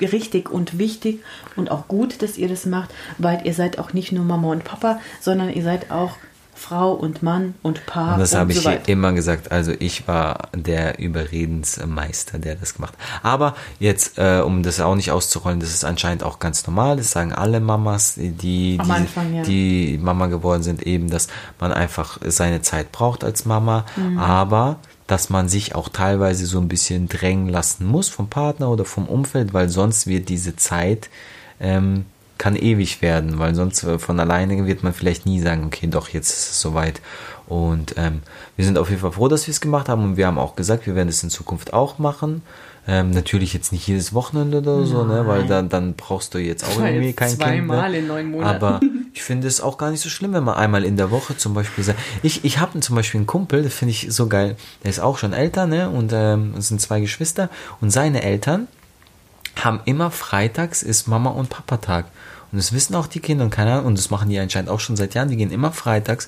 richtig und wichtig und auch gut, dass ihr das macht, weil ihr seid auch nicht nur Mama und Papa, sondern ihr seid auch Frau und Mann und Paar. Und das habe so ich weit. immer gesagt. Also ich war der Überredensmeister, der das gemacht hat. Aber jetzt, äh, um das auch nicht auszurollen, das ist anscheinend auch ganz normal. Das sagen alle Mamas, die, die, Anfang, ja. die Mama geworden sind, eben, dass man einfach seine Zeit braucht als Mama. Mhm. Aber dass man sich auch teilweise so ein bisschen drängen lassen muss vom Partner oder vom Umfeld, weil sonst wird diese Zeit ähm, kann ewig werden, weil sonst äh, von alleine wird man vielleicht nie sagen, okay, doch, jetzt ist es soweit. Und ähm, wir sind auf jeden Fall froh, dass wir es gemacht haben und wir haben auch gesagt, wir werden es in Zukunft auch machen. Ähm, natürlich jetzt nicht jedes Wochenende oder so, ne, weil dann, dann brauchst du jetzt auch irgendwie kein Kind. Zweimal in neun Monaten. Aber ich finde es auch gar nicht so schlimm, wenn man einmal in der Woche zum Beispiel sagt. Ich, ich habe zum Beispiel einen Kumpel, das finde ich so geil, der ist auch schon älter, ne, und ähm, es sind zwei Geschwister und seine Eltern haben immer freitags ist Mama und Papa Tag. Und das wissen auch die Kinder und keine Ahnung, und das machen die anscheinend auch schon seit Jahren. Die gehen immer freitags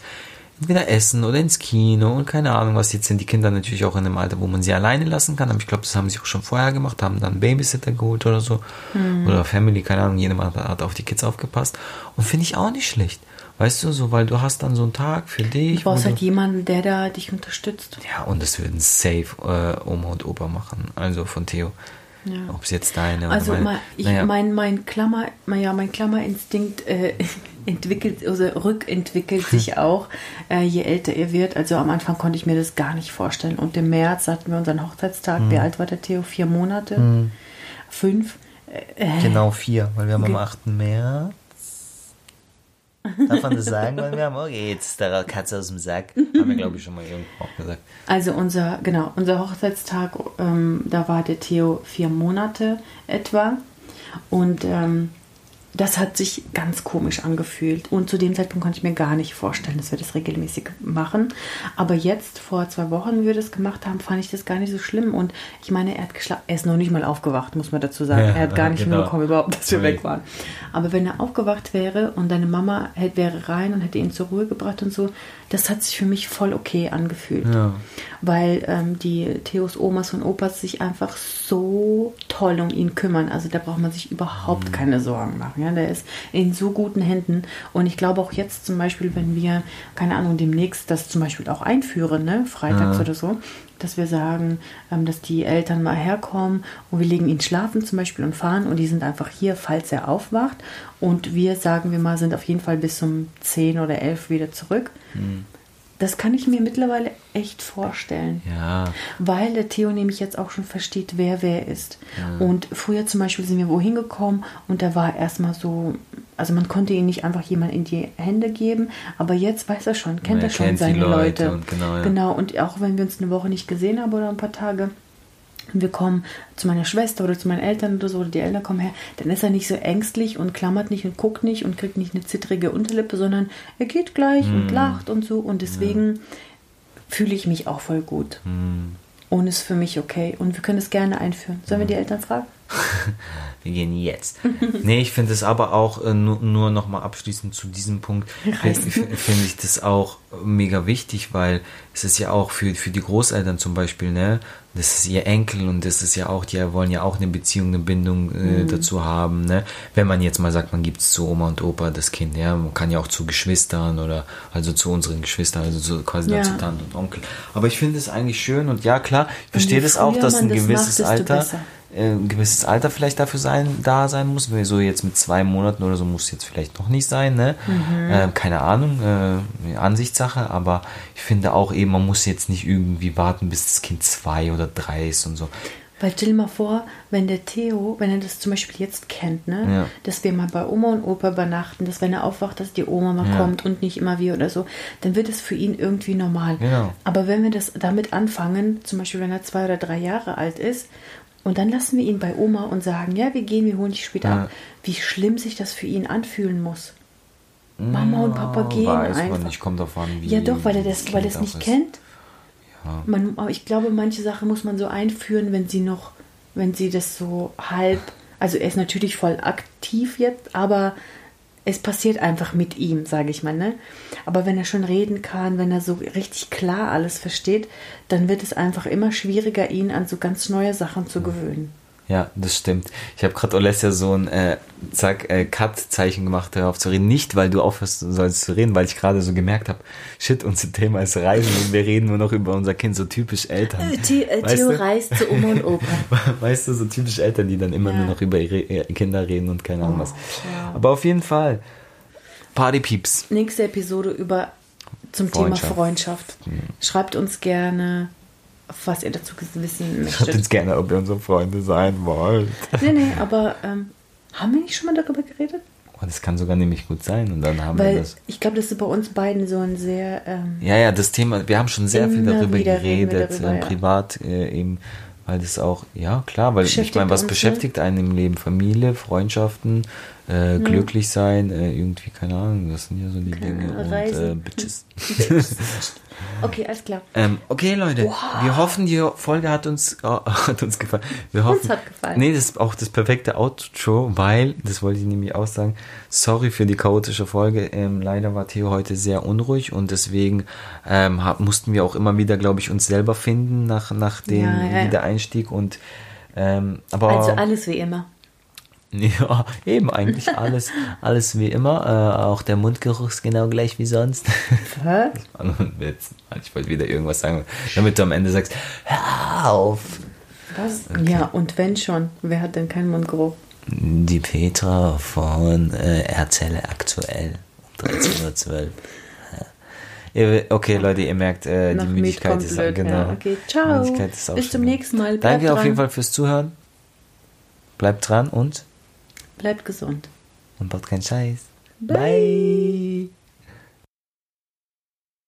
entweder essen oder ins Kino und keine Ahnung was. Jetzt sind die Kinder natürlich auch in einem Alter, wo man sie alleine lassen kann. Aber ich glaube, das haben sie auch schon vorher gemacht, haben dann Babysitter geholt oder so. Mhm. Oder Family, keine Ahnung, jeder hat auf die Kids aufgepasst. Und finde ich auch nicht schlecht. Weißt du, so, weil du hast dann so einen Tag für dich. Du brauchst halt jemanden, der da dich unterstützt. Ja, und das würden safe äh, Oma und Opa machen. Also von Theo. Ja. Ob es jetzt deine also oder meine, ich, naja. mein, mein Klammer, ja, mein Klammerinstinkt äh, entwickelt, also rückentwickelt sich auch, äh, je älter er wird. Also am Anfang konnte ich mir das gar nicht vorstellen. Und im März hatten wir unseren Hochzeitstag. Mhm. Wie alt war der Theo? Vier Monate? Mhm. Fünf? Äh, genau vier, weil wir haben am 8. März. Darf man das sagen? Weil wir haben, okay, jetzt der Katze aus dem Sack. Haben wir, glaube ich, schon mal irgendwo auch gesagt. Also unser, genau, unser Hochzeitstag, ähm, da war der Theo vier Monate etwa. Und ähm, das hat sich ganz komisch angefühlt. Und zu dem Zeitpunkt konnte ich mir gar nicht vorstellen, dass wir das regelmäßig machen. Aber jetzt, vor zwei Wochen, wie wir das gemacht haben, fand ich das gar nicht so schlimm. Und ich meine, er hat geschlafen. Er ist noch nicht mal aufgewacht, muss man dazu sagen. Ja, er hat gar nicht genau. mitbekommen überhaupt, dass wir weg waren. Aber wenn er aufgewacht wäre und deine Mama wäre rein und hätte ihn zur Ruhe gebracht und so, das hat sich für mich voll okay angefühlt. Ja. Weil ähm, die Theos Omas und Opas sich einfach so toll um ihn kümmern. Also da braucht man sich überhaupt mhm. keine Sorgen machen. Ja? Der ist in so guten Händen. Und ich glaube auch jetzt zum Beispiel, wenn wir, keine Ahnung, demnächst das zum Beispiel auch einführen, ne? freitags ja. oder so, dass wir sagen, ähm, dass die Eltern mal herkommen und wir legen ihn schlafen zum Beispiel und fahren und die sind einfach hier, falls er aufwacht. Und wir, sagen wir mal, sind auf jeden Fall bis um 10 oder 11 wieder zurück. Mhm. Das kann ich mir mittlerweile echt vorstellen. Ja. Weil der Theo nämlich jetzt auch schon versteht, wer wer ist. Und früher zum Beispiel sind wir wohin gekommen und da war erstmal so, also man konnte ihn nicht einfach jemand in die Hände geben, aber jetzt weiß er schon, kennt Er er schon seine Leute Leute. und genau, ja. genau, und auch wenn wir uns eine Woche nicht gesehen haben oder ein paar Tage, wir kommen zu meiner Schwester oder zu meinen Eltern oder so, oder die Eltern kommen her, dann ist er nicht so ängstlich und klammert nicht und guckt nicht und kriegt nicht eine zittrige Unterlippe, sondern er geht gleich Hm. und lacht und so. Und deswegen fühle ich mich auch voll gut. Hm. Und ist für mich okay. Und wir können es gerne einführen. Sollen wir die Eltern fragen? Wir gehen jetzt. nee, ich finde es aber auch äh, nur, nur nochmal abschließend zu diesem Punkt, finde ich das auch mega wichtig, weil es ist ja auch für, für die Großeltern zum Beispiel, ne, das ist ihr Enkel und das ist ja auch, die wollen ja auch eine Beziehung, eine Bindung äh, dazu haben, ne. Wenn man jetzt mal sagt, man gibt es zu Oma und Opa, das Kind, ja, man kann ja auch zu Geschwistern oder also zu unseren Geschwistern, also zu, quasi Ja. zu Tante und Onkel. Aber ich finde es eigentlich schön und ja, klar, ich verstehe das auch, dass ein macht, gewisses desto Alter besser. Äh, ein gewisses Alter vielleicht dafür sein, da sein muss. So jetzt mit zwei Monaten oder so muss jetzt vielleicht noch nicht sein, ne? Mhm. Ähm, keine Ahnung, äh, Ansichtssache, aber ich finde auch eben, man muss jetzt nicht irgendwie warten, bis das Kind zwei oder drei ist und so. Weil stell dir mal vor, wenn der Theo, wenn er das zum Beispiel jetzt kennt, ne, Ja. dass wir mal bei Oma und Opa übernachten, dass wenn er aufwacht, dass die Oma mal Ja. kommt und nicht immer wir oder so, dann wird es für ihn irgendwie normal. Genau. Aber wenn wir das damit anfangen, zum Beispiel wenn er zwei oder drei Jahre alt ist, und dann lassen wir ihn bei Oma und sagen, ja, wir gehen, wir holen dich später Ja. ab, wie schlimm sich das für ihn anfühlen muss. Mama und Papa gehen Weiß einfach. man nicht, kommt an, wie Ja, doch, weil er das, weil er es nicht ist. kennt. Ja. Man, aber ich glaube, manche Sachen muss man so einführen, wenn sie noch, wenn sie das so halb, also er ist natürlich voll aktiv jetzt, aber es passiert einfach mit ihm, sage ich mal, ne? Aber wenn er schon reden kann, wenn er so richtig klar alles versteht, dann wird es einfach immer schwieriger, ihn an so ganz neue Sachen zu gewöhnen. Ja, das stimmt. Ich habe gerade Olesja so ein äh, Zack, äh, Cut-Zeichen gemacht, hör auf zu reden. Nicht, weil du aufhörst sollst zu reden, weil ich gerade so gemerkt habe, shit, unser Thema ist Reisen und wir reden nur noch über unser Kind, so typisch Eltern. Weißt du? reist zu Oma und Opa. Weißt du, so typisch Eltern, die dann immer Ja. nur noch über ihre ihre Kinder reden und keine Ahnung was. ja. Aber auf jeden Fall, Partypieps. Nächste Episode über zum Freundschaft. Thema Freundschaft. Schreibt uns gerne, was ihr dazu wissen Schreibt möchtet. uns gerne, ob ihr unsere Freunde sein wollt. Nee, nee, aber ähm, haben wir nicht schon mal darüber geredet? Oh, das kann sogar nämlich gut sein und dann haben wir Weil das. ich glaube, das ist bei uns beiden so ein sehr. Ähm, Ja, ja, das Thema, wir haben schon sehr viel darüber wir geredet, darüber, äh, ja. privat äh, eben, weil das auch, ja klar, weil ich meine, was uns, ne? beschäftigt einen im Leben? Familie, Freundschaften, äh, glücklich sein, äh, irgendwie, keine Ahnung, das sind ja so die Dinge und äh. Bitches. okay, alles klar. Ähm, okay, Leute, wir hoffen, die Folge hat uns, äh, hat uns gefallen. Wir hoffen, hat gefallen. Nee, das ist auch das perfekte Outro, weil, das wollte ich nämlich auch sagen, sorry für die chaotische Folge. Ähm, leider war Theo heute sehr unruhig und deswegen ähm, hab, mussten wir auch immer wieder, glaube ich, uns selber finden nach, nach dem Ja, ja, ja. Wiedereinstieg und ähm, aber Also alles wie immer. ja, eben eigentlich alles, alles wie immer. Äh, auch der Mundgeruch ist genau gleich wie sonst. Was? Witz. Ich wollte wieder irgendwas sagen, damit du am Ende sagst, hör auf. Was? Ja, und wenn schon, wer hat denn keinen Mundgeruch? Die Petra von äh, Erzähle aktuell um 13.12 Uhr. Ja. Okay, Leute, ihr merkt, äh, die Müdigkeit ist blöd, genau. ja. Okay, ciao. Müdigkeit ist auch Bis zum nächsten Mal. Bleibt Danke auf dran. jeden Fall fürs Zuhören. Bleibt dran und, Bleibt gesund. und baut keinen Scheiß. Bye.